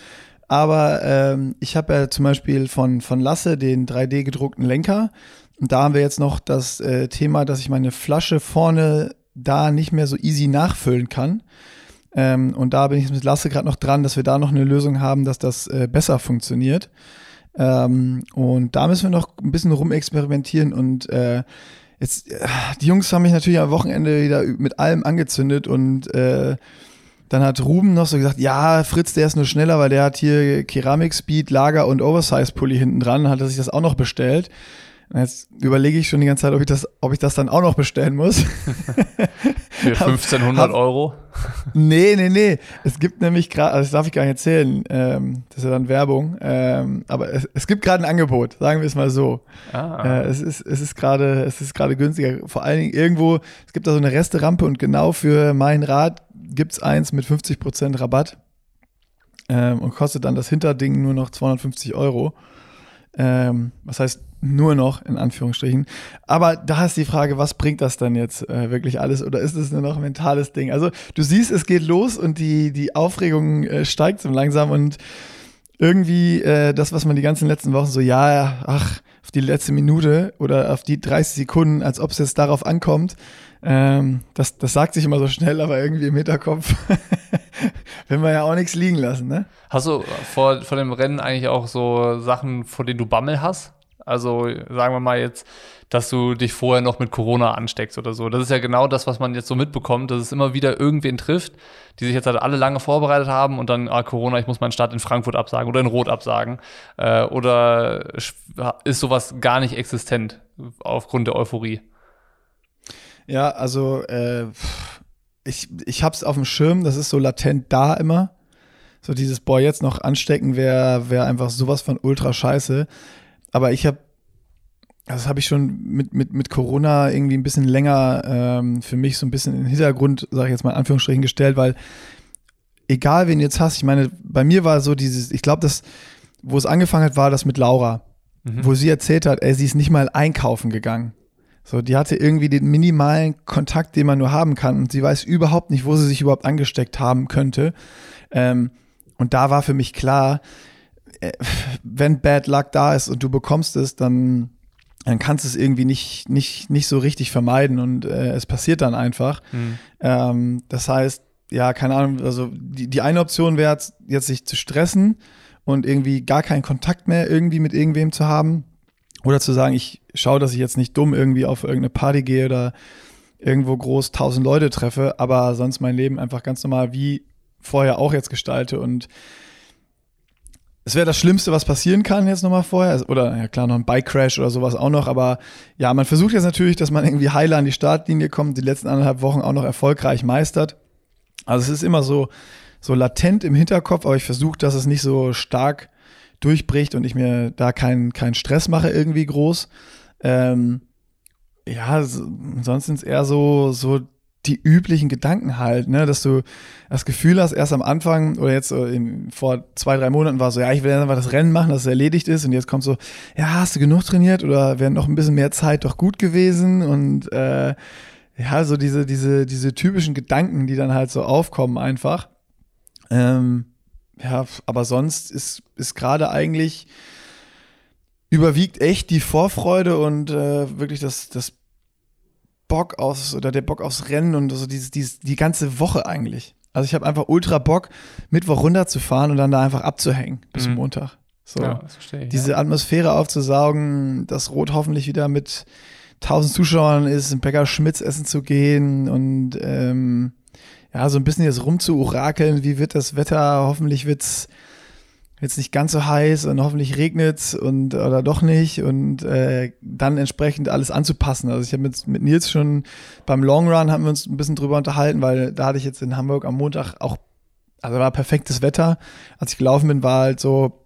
Aber ähm, ich habe ja zum Beispiel von, von Lasse den 3D gedruckten Lenker. Und da haben wir jetzt noch das äh, Thema, dass ich meine Flasche vorne da nicht mehr so easy nachfüllen kann. Ähm, und da bin ich mit Lasse gerade noch dran, dass wir da noch eine Lösung haben, dass das äh, besser funktioniert. Ähm, und da müssen wir noch ein bisschen rumexperimentieren und äh, jetzt, äh, die Jungs haben mich natürlich am Wochenende wieder mit allem angezündet und äh, dann hat Ruben noch so gesagt, ja, Fritz, der ist nur schneller, weil der hat hier Keramik Speed, Lager und Oversize Pulli hinten dran, hat er sich das auch noch bestellt. Jetzt überlege ich schon die ganze Zeit, ob ich das, ob ich das dann auch noch bestellen muss. Für 1500 Euro? Nee, nee, nee. Es gibt nämlich gerade, also das darf ich gar nicht erzählen, ähm, das ist ja dann Werbung, ähm, aber es, es gibt gerade ein Angebot, sagen wir es mal so. Ah. Äh, es ist, es ist gerade, es ist gerade günstiger. Vor allen Dingen irgendwo, es gibt da so eine Resterampe und genau für mein Rad gibt es eins mit 50% Rabatt ähm, und kostet dann das Hinterding nur noch 250 Euro. Ähm, was heißt nur noch, in Anführungsstrichen. Aber da ist die Frage, was bringt das dann jetzt äh, wirklich alles oder ist es nur noch ein mentales Ding? Also du siehst, es geht los und die, die Aufregung äh, steigt so langsam und irgendwie äh, das, was man die ganzen letzten Wochen so, ja, ach, auf die letzte Minute oder auf die 30 Sekunden, als ob es jetzt darauf ankommt, ähm, das, das sagt sich immer so schnell, aber irgendwie im Hinterkopf will man ja auch nichts liegen lassen, ne? Hast du vor, vor dem Rennen eigentlich auch so Sachen, vor denen du Bammel hast? Also sagen wir mal jetzt, dass du dich vorher noch mit Corona ansteckst oder so. Das ist ja genau das, was man jetzt so mitbekommt, dass es immer wieder irgendwen trifft, die sich jetzt halt alle lange vorbereitet haben und dann, ah, Corona, ich muss meinen Start in Frankfurt absagen oder in Rot absagen. Äh, oder ist sowas gar nicht existent aufgrund der Euphorie? Ja, also äh, ich, ich hab's auf dem Schirm, das ist so latent da immer. So dieses, boah, jetzt noch anstecken wäre wär einfach sowas von ultra scheiße. Aber ich habe, das habe ich schon mit, mit, mit Corona irgendwie ein bisschen länger ähm, für mich so ein bisschen in den Hintergrund, sage ich jetzt mal in Anführungsstrichen, gestellt, weil egal wen du jetzt hast, ich meine, bei mir war so dieses, ich glaube, das, wo es angefangen hat, war das mit Laura, mhm. wo sie erzählt hat, ey, sie ist nicht mal einkaufen gegangen. So, die hatte irgendwie den minimalen Kontakt, den man nur haben kann und sie weiß überhaupt nicht, wo sie sich überhaupt angesteckt haben könnte. Ähm, und da war für mich klar, wenn Bad Luck da ist und du bekommst es, dann, dann kannst du es irgendwie nicht, nicht, nicht so richtig vermeiden und äh, es passiert dann einfach. Mhm. Ähm, das heißt, ja, keine Ahnung, also die, die eine Option wäre jetzt sich zu stressen und irgendwie gar keinen Kontakt mehr irgendwie mit irgendwem zu haben. Oder zu sagen, ich schaue, dass ich jetzt nicht dumm irgendwie auf irgendeine Party gehe oder irgendwo groß tausend Leute treffe, aber sonst mein Leben einfach ganz normal wie vorher auch jetzt gestalte und es wäre das Schlimmste, was passieren kann jetzt nochmal vorher. Oder ja klar, noch ein Bike-Crash oder sowas auch noch. Aber ja, man versucht jetzt natürlich, dass man irgendwie heiler an die Startlinie kommt, die letzten anderthalb Wochen auch noch erfolgreich meistert. Also es ist immer so, so latent im Hinterkopf, aber ich versuche, dass es nicht so stark durchbricht und ich mir da keinen keinen Stress mache irgendwie groß. Ähm, ja, sonst sind es eher so, so die üblichen Gedanken halt, ne, dass du das Gefühl hast, erst am Anfang oder jetzt so in, vor zwei, drei Monaten war so, ja, ich will einfach das Rennen machen, dass es erledigt ist und jetzt kommt so, ja, hast du genug trainiert oder wäre noch ein bisschen mehr Zeit doch gut gewesen und äh, ja, so diese, diese, diese typischen Gedanken, die dann halt so aufkommen einfach. Ähm, ja, aber sonst ist, ist gerade eigentlich überwiegt echt die Vorfreude und äh, wirklich das, das Bock aufs, oder der Bock aufs Rennen und so dieses, dieses, die ganze Woche eigentlich. Also ich habe einfach ultra Bock, Mittwoch runterzufahren und dann da einfach abzuhängen bis mhm. Montag. So, ja, ich, diese ja. Atmosphäre aufzusaugen, das Rot hoffentlich wieder mit tausend Zuschauern ist, in Bäcker Schmitz essen zu gehen und ähm, ja, so ein bisschen jetzt rumzuurakeln, wie wird das Wetter, hoffentlich wird's jetzt nicht ganz so heiß und hoffentlich regnet's und oder doch nicht und äh, dann entsprechend alles anzupassen. Also ich habe mit, mit Nils schon beim Long Run haben wir uns ein bisschen drüber unterhalten, weil da hatte ich jetzt in Hamburg am Montag auch, also war perfektes Wetter. Als ich gelaufen bin, war halt so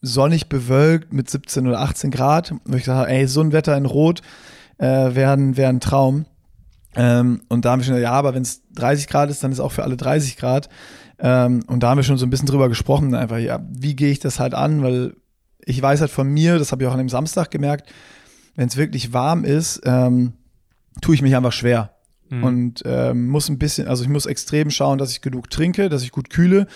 sonnig bewölkt mit 17 oder 18 Grad. Wo ich gesagt ey, so ein Wetter in Rot äh, wäre wär ein Traum. Ähm, und da haben wir schon gesagt, ja, aber wenn es 30 Grad ist, dann ist auch für alle 30 Grad. Ähm, und da haben wir schon so ein bisschen drüber gesprochen, einfach, ja, wie gehe ich das halt an, weil ich weiß halt von mir, das habe ich auch an dem Samstag gemerkt, wenn es wirklich warm ist, ähm, tue ich mich einfach schwer. Mhm. Und ähm, muss ein bisschen, also ich muss extrem schauen, dass ich genug trinke, dass ich gut kühle.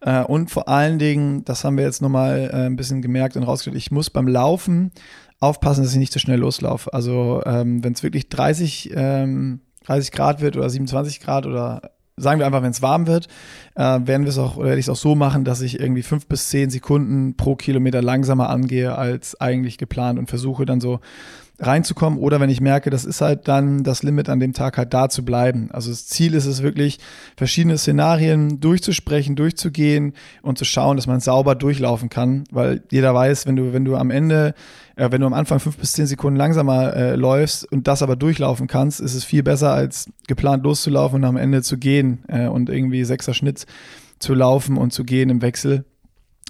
Äh, und vor allen Dingen, das haben wir jetzt nochmal äh, ein bisschen gemerkt und rausgekriegt, ich muss beim Laufen aufpassen, dass ich nicht zu schnell loslaufe. Also ähm, wenn es wirklich 30, ähm, 30 Grad wird oder 27 Grad oder sagen wir einfach, wenn es warm wird, äh, werden wir es auch, werde ich es auch so machen, dass ich irgendwie fünf bis zehn Sekunden pro Kilometer langsamer angehe als eigentlich geplant und versuche dann so reinzukommen oder wenn ich merke, das ist halt dann das Limit an dem Tag halt da zu bleiben. Also das Ziel ist es wirklich, verschiedene Szenarien durchzusprechen, durchzugehen und zu schauen, dass man sauber durchlaufen kann, weil jeder weiß, wenn du, wenn du am Ende, äh, wenn du am Anfang fünf bis zehn Sekunden langsamer äh, läufst und das aber durchlaufen kannst, ist es viel besser als geplant loszulaufen und am Ende zu gehen äh, und irgendwie sechser Schnitt zu laufen und zu gehen im Wechsel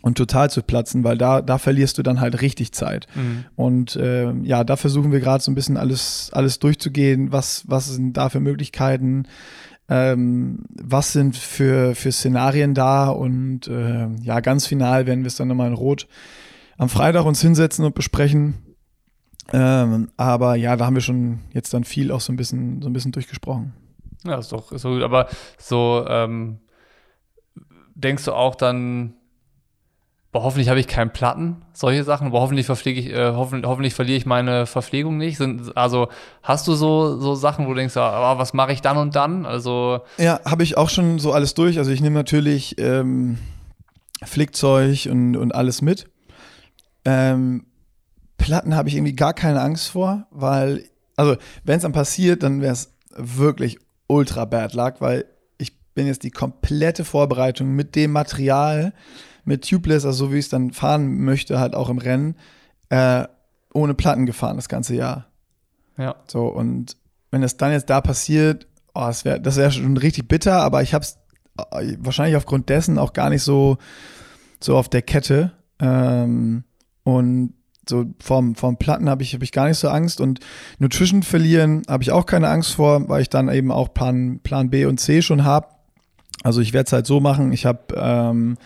und total zu platzen, weil da, da verlierst du dann halt richtig Zeit. Mhm. Und äh, ja, da versuchen wir gerade so ein bisschen alles, alles durchzugehen. Was, was sind da für Möglichkeiten? Ähm, was sind für, für Szenarien da? Und äh, ja, ganz final werden wir es dann nochmal in Rot am Freitag uns hinsetzen und besprechen. Ähm, aber ja, da haben wir schon jetzt dann viel auch so ein bisschen, so ein bisschen durchgesprochen. Ja, ist doch, ist doch gut. Aber so ähm, denkst du auch dann, boah, hoffentlich habe ich keinen Platten, solche Sachen, aber hoffentlich verpflege ich, äh, hoffentlich, hoffentlich verliere ich meine Verpflegung nicht. Sind, also hast du so, so Sachen, wo du denkst, ah, was mache ich dann und dann? Also ja, habe ich auch schon so alles durch. Also ich nehme natürlich ähm, Flickzeug und, und alles mit. Ähm, Platten habe ich irgendwie gar keine Angst vor, weil, also wenn es dann passiert, dann wäre es wirklich ultra bad luck, weil ich bin jetzt die komplette Vorbereitung mit dem Material, mit Tubeless, also so wie ich es dann fahren möchte, halt auch im Rennen, äh, ohne Platten gefahren das ganze Jahr. Ja. So, und wenn es dann jetzt da passiert, oh, das wäre das wär schon richtig bitter, aber ich habe es äh, wahrscheinlich aufgrund dessen auch gar nicht so, so auf der Kette. Ähm, und so vom, vom Platten habe ich, hab ich gar nicht so Angst und Nutrition verlieren habe ich auch keine Angst vor, weil ich dann eben auch Plan, Plan B und C schon habe. Also ich werde es halt so machen, ich habe ähm,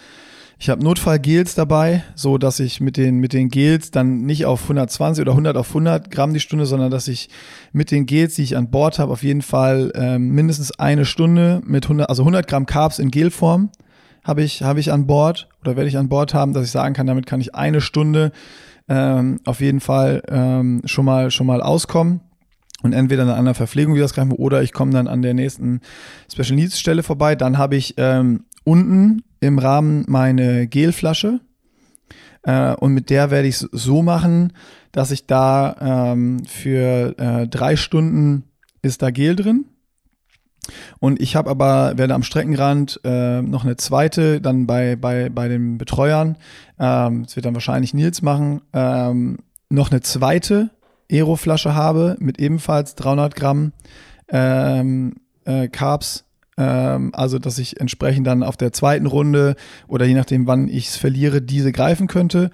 ich habe Notfallgels dabei, so dass ich mit den, mit den Gels dann nicht auf 120 oder 100 auf 100 Gramm die Stunde, sondern dass ich mit den Gels, die ich an Bord habe, auf jeden Fall ähm, mindestens eine Stunde mit 100, also 100 Gramm Carbs in Gelform habe ich, habe ich an Bord oder werde ich an Bord haben, dass ich sagen kann, damit kann ich eine Stunde ähm, auf jeden Fall ähm, schon mal, schon mal auskommen und entweder an einer Verpflegung wieder greifen oder ich komme dann an der nächsten Special Needs Stelle vorbei. Dann habe ich ähm, unten im Rahmen meine Gelflasche. Äh, und mit der werde ich es so machen, dass ich da ähm, für äh, drei Stunden ist da Gel drin. Und ich habe aber, werde am Streckenrand äh, noch eine zweite, dann bei, bei, bei den Betreuern, ähm, das wird dann wahrscheinlich Nils machen, ähm, noch eine zweite Aeroflasche habe mit ebenfalls 300 Gramm ähm, äh, Carbs also, dass ich entsprechend dann auf der zweiten Runde oder je nachdem, wann ich es verliere, diese greifen könnte.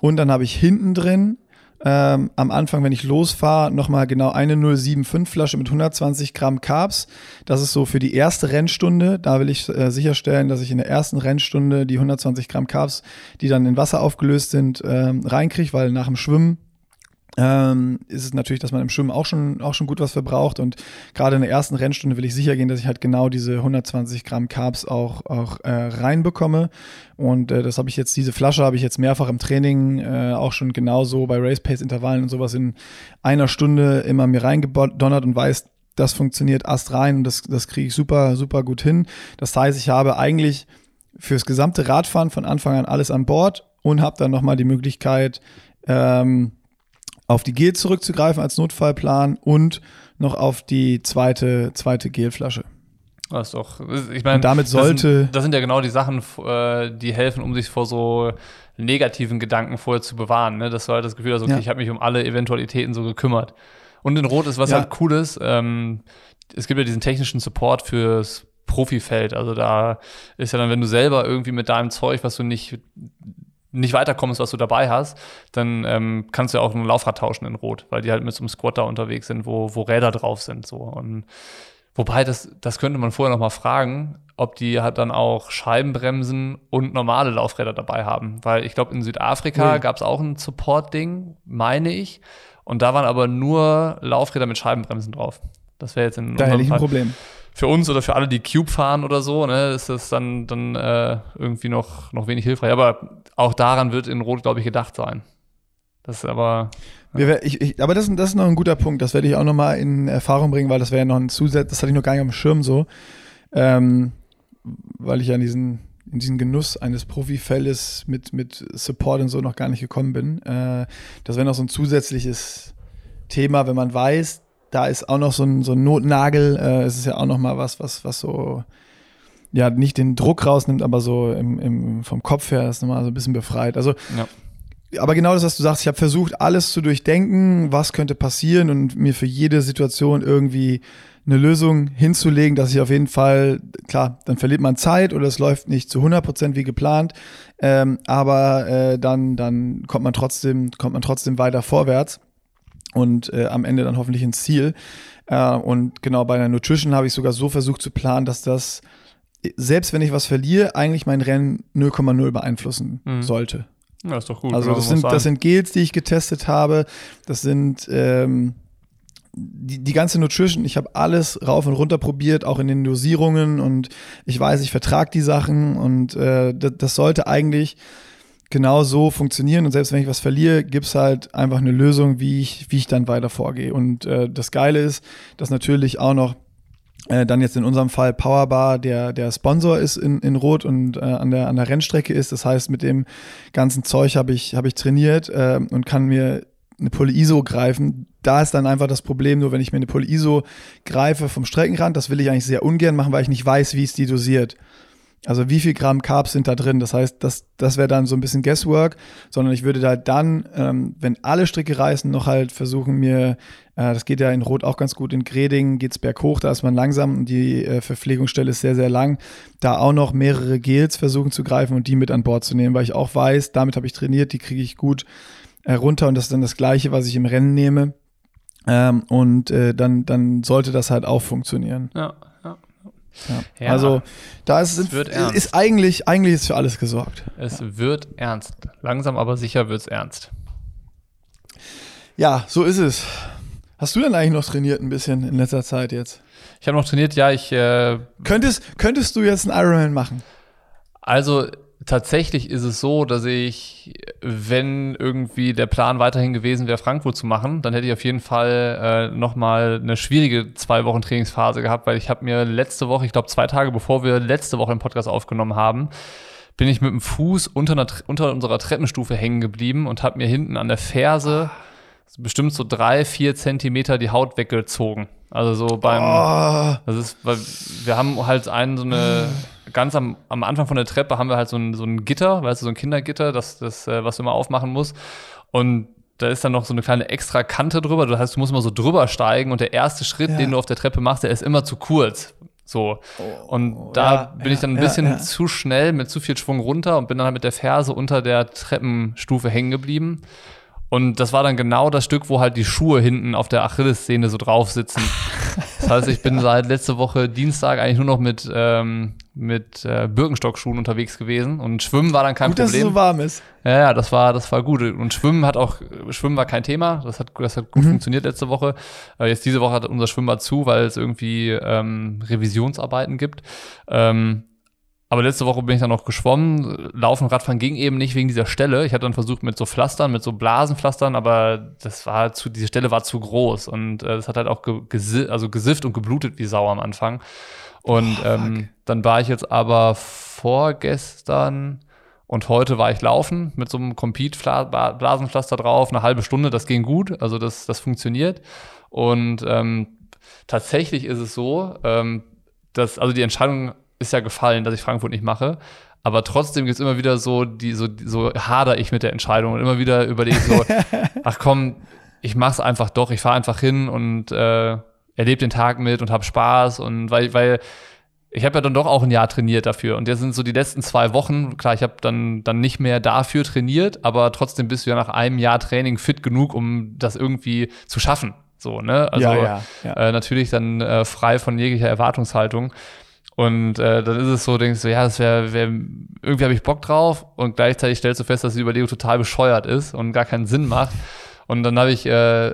Und dann habe ich hinten drin ähm, am Anfang, wenn ich losfahre, nochmal genau eine 075 Flasche mit 120 Gramm Carbs. Das ist so für die erste Rennstunde. Da will ich äh, sicherstellen, dass ich in der ersten Rennstunde die 120 Gramm Carbs, die dann in Wasser aufgelöst sind, ähm, reinkriege, weil nach dem Schwimmen ähm, ist es natürlich, dass man im Schwimmen auch schon, auch schon gut was verbraucht. Und gerade in der ersten Rennstunde will ich sicher gehen, dass ich halt genau diese 120 Gramm Carbs auch, auch äh, reinbekomme. Und äh, das habe ich jetzt, diese Flasche habe ich jetzt mehrfach im Training äh, auch schon genauso bei Race Pace Intervallen und sowas in einer Stunde immer mir reingedonnert und weiß, das funktioniert ast rein und das, das kriege ich super, super gut hin. Das heißt, ich habe eigentlich fürs gesamte Radfahren von Anfang an alles an Bord und habe dann nochmal die Möglichkeit, ähm, auf die Gel zurückzugreifen als Notfallplan und noch auf die zweite, zweite Gelflasche. Das ist doch, ich meine, damit sollte. Das sind, das sind, ja genau die Sachen, äh, die helfen, um sich vor so negativen Gedanken vorher zu bewahren. Ne? Dass du halt das Gefühl hast, okay, ja. ich habe mich um alle Eventualitäten so gekümmert. Und in Rot ist was ja. halt cool ist, ähm, es gibt ja diesen technischen Support fürs Profifeld. Also da ist ja dann, wenn du selber irgendwie mit deinem Zeug, was du nicht nicht weiterkommst, was du dabei hast, dann ähm, kannst du ja auch ein Laufrad tauschen in Rot, weil die halt mit so einem Squatter unterwegs sind, wo, wo Räder drauf sind. So. Und wobei, das, das könnte man vorher noch mal fragen, ob die halt dann auch Scheibenbremsen und normale Laufräder dabei haben. Weil ich glaube, in Südafrika mhm. gab es auch ein Support-Ding, meine ich. Und da waren aber nur Laufräder mit Scheibenbremsen drauf. Das wäre jetzt in da hätte ich ein Problem für uns oder für alle, die Cube fahren oder so, ne, ist das dann, dann äh, irgendwie noch, noch wenig hilfreich. Aber auch daran wird in Rot, glaube ich, gedacht sein. Das ist aber. Ja. Ich, ich, aber das, das ist noch ein guter Punkt. Das werde ich auch noch mal in Erfahrung bringen, weil das wäre ja noch ein Zusatz, das hatte ich noch gar nicht dem Schirm so. Ähm, weil ich ja in diesen, in diesen Genuss eines Profifälles mit, mit Support und so noch gar nicht gekommen bin. Äh, das wäre noch so ein zusätzliches Thema, wenn man weiß, da ist auch noch so ein, so ein Notnagel. Äh, es ist ja auch noch mal was, was, was so, ja, nicht den Druck rausnimmt, aber so im, im, vom Kopf her ist nochmal so ein bisschen befreit. Also, ja. aber genau das, was du sagst, ich habe versucht, alles zu durchdenken, was könnte passieren und mir für jede Situation irgendwie eine Lösung hinzulegen, dass ich auf jeden Fall, klar, dann verliert man Zeit oder es läuft nicht zu 100 Prozent wie geplant, ähm, aber äh, dann, dann kommt man trotzdem, kommt man trotzdem weiter vorwärts und äh, am Ende dann hoffentlich ins Ziel. Äh, und genau bei der Nutrition habe ich sogar so versucht zu planen, dass das, selbst wenn ich was verliere, eigentlich mein Rennen 0,0 beeinflussen mhm. sollte. Ja, ist doch gut. Also das sind, das sind Gels, die ich getestet habe. Das sind ähm, die, die ganze Nutrition, ich habe alles rauf und runter probiert, auch in den Dosierungen und ich weiß, ich vertrage die Sachen und äh, das, das sollte eigentlich genau so funktionieren und selbst wenn ich was verliere, gibt's halt einfach eine Lösung, wie ich, wie ich dann weiter vorgehe. Und äh, das Geile ist, dass natürlich auch noch äh, dann jetzt in unserem Fall Powerbar der, der Sponsor ist in, in Rot und äh, an, der, an der Rennstrecke ist. Das heißt, mit dem ganzen Zeug habe ich, hab ich trainiert äh, und kann mir eine Polyiso greifen. Da ist dann einfach das Problem, nur wenn ich mir eine Polyiso greife vom Streckenrand, das will ich eigentlich sehr ungern machen, weil ich nicht weiß, wie es die dosiert. Also wie viel Gramm Carbs sind da drin? Das heißt, das, das wäre dann so ein bisschen Guesswork, sondern ich würde da dann, ähm, wenn alle Stricke reißen, noch halt versuchen mir, äh, das geht ja in Rot auch ganz gut, in Greding geht's berghoch, da ist man langsam und die äh, Verpflegungsstelle ist sehr, sehr lang, da auch noch mehrere Gels versuchen zu greifen und die mit an Bord zu nehmen, weil ich auch weiß, damit habe ich trainiert, die kriege ich gut äh, runter und das ist dann das Gleiche, was ich im Rennen nehme. Ähm, und äh, dann, dann sollte das halt auch funktionieren. Ja. Ja. Ja. Also da ist, sind, ist eigentlich, eigentlich ist für alles gesorgt. Es ja. wird ernst. Langsam aber sicher wird es ernst. Ja, so ist es. Hast du denn eigentlich noch trainiert ein bisschen in letzter Zeit jetzt? Ich habe noch trainiert, ja. Ich äh, könntest, könntest du jetzt einen Ironman machen? Also tatsächlich ist es so, dass ich, wenn irgendwie der Plan weiterhin gewesen wäre, Frankfurt zu machen, dann hätte ich auf jeden Fall äh, nochmal eine schwierige zwei Wochen Trainingsphase gehabt, weil ich habe mir letzte Woche, ich glaube zwei Tage bevor wir letzte Woche den Podcast aufgenommen haben, bin ich mit dem Fuß unter, einer, unter unserer Treppenstufe hängen geblieben und habe mir hinten an der Ferse bestimmt so drei, vier Zentimeter die Haut weggezogen. Also so beim, oh. das ist, weil wir haben halt einen so eine ganz am, am Anfang von der Treppe haben wir halt so ein, so ein Gitter, weißt du, so ein Kindergitter, das, das, äh, was du immer aufmachen musst. Und da ist dann noch so eine kleine extra Kante drüber. Das heißt, du musst immer so drüber steigen und der erste Schritt, ja. den du auf der Treppe machst, der ist immer zu kurz. So. Oh, und da ja, bin ich dann ein ja, bisschen zu schnell mit zu viel Schwung runter und bin dann halt mit der Ferse unter der Treppenstufe hängen geblieben. Und das war dann genau das Stück, wo halt die Schuhe hinten auf der Achillessehne so drauf sitzen. Das heißt, ich bin seit letzte Woche Dienstag eigentlich nur noch mit, ähm, mit äh, Birkenstockschuhen unterwegs gewesen. Und Schwimmen war dann kein gut, Problem. Dass es so warm ist. Ja, ja, das war, das war gut. Und Schwimmen hat auch, Schwimmen war kein Thema. Das hat, das hat gut mhm. funktioniert letzte Woche. Äh, jetzt diese Woche hat unser Schwimmbad zu, weil es irgendwie ähm, Revisionsarbeiten gibt. Ähm, aber letzte Woche bin ich dann noch geschwommen. Laufen, Radfahren ging eben nicht wegen dieser Stelle. Ich hatte dann versucht mit so Pflastern, mit so Blasenpflastern, aber das war zu, diese Stelle war zu groß und äh, das hat halt auch ge gesi also gesifft und geblutet wie Sau am Anfang. Und oh, ähm, dann war ich jetzt aber vorgestern und heute war ich laufen mit so einem Compete-Blasenpflaster drauf, eine halbe Stunde, das ging gut, also das, das funktioniert. Und ähm, tatsächlich ist es so, ähm, dass, also die Entscheidung ist ja gefallen, dass ich Frankfurt nicht mache. Aber trotzdem gibt es immer wieder so, die, so, so hader ich mit der Entscheidung und immer wieder überlege so, ach komm, ich mach's einfach doch, ich fahre einfach hin und äh, erlebe den Tag mit und habe Spaß und weil, weil ich habe ja dann doch auch ein Jahr trainiert dafür und jetzt sind so die letzten zwei Wochen, klar, ich habe dann, dann nicht mehr dafür trainiert, aber trotzdem bist du ja nach einem Jahr Training fit genug, um das irgendwie zu schaffen. So, ne? Also ja, ja, ja. Äh, natürlich dann äh, frei von jeglicher Erwartungshaltung. Und äh, dann ist es so, denkst du, ja, das wäre, wär, irgendwie habe ich Bock drauf und gleichzeitig stellst du fest, dass die Überlegung total bescheuert ist und gar keinen Sinn macht. Und dann habe ich äh,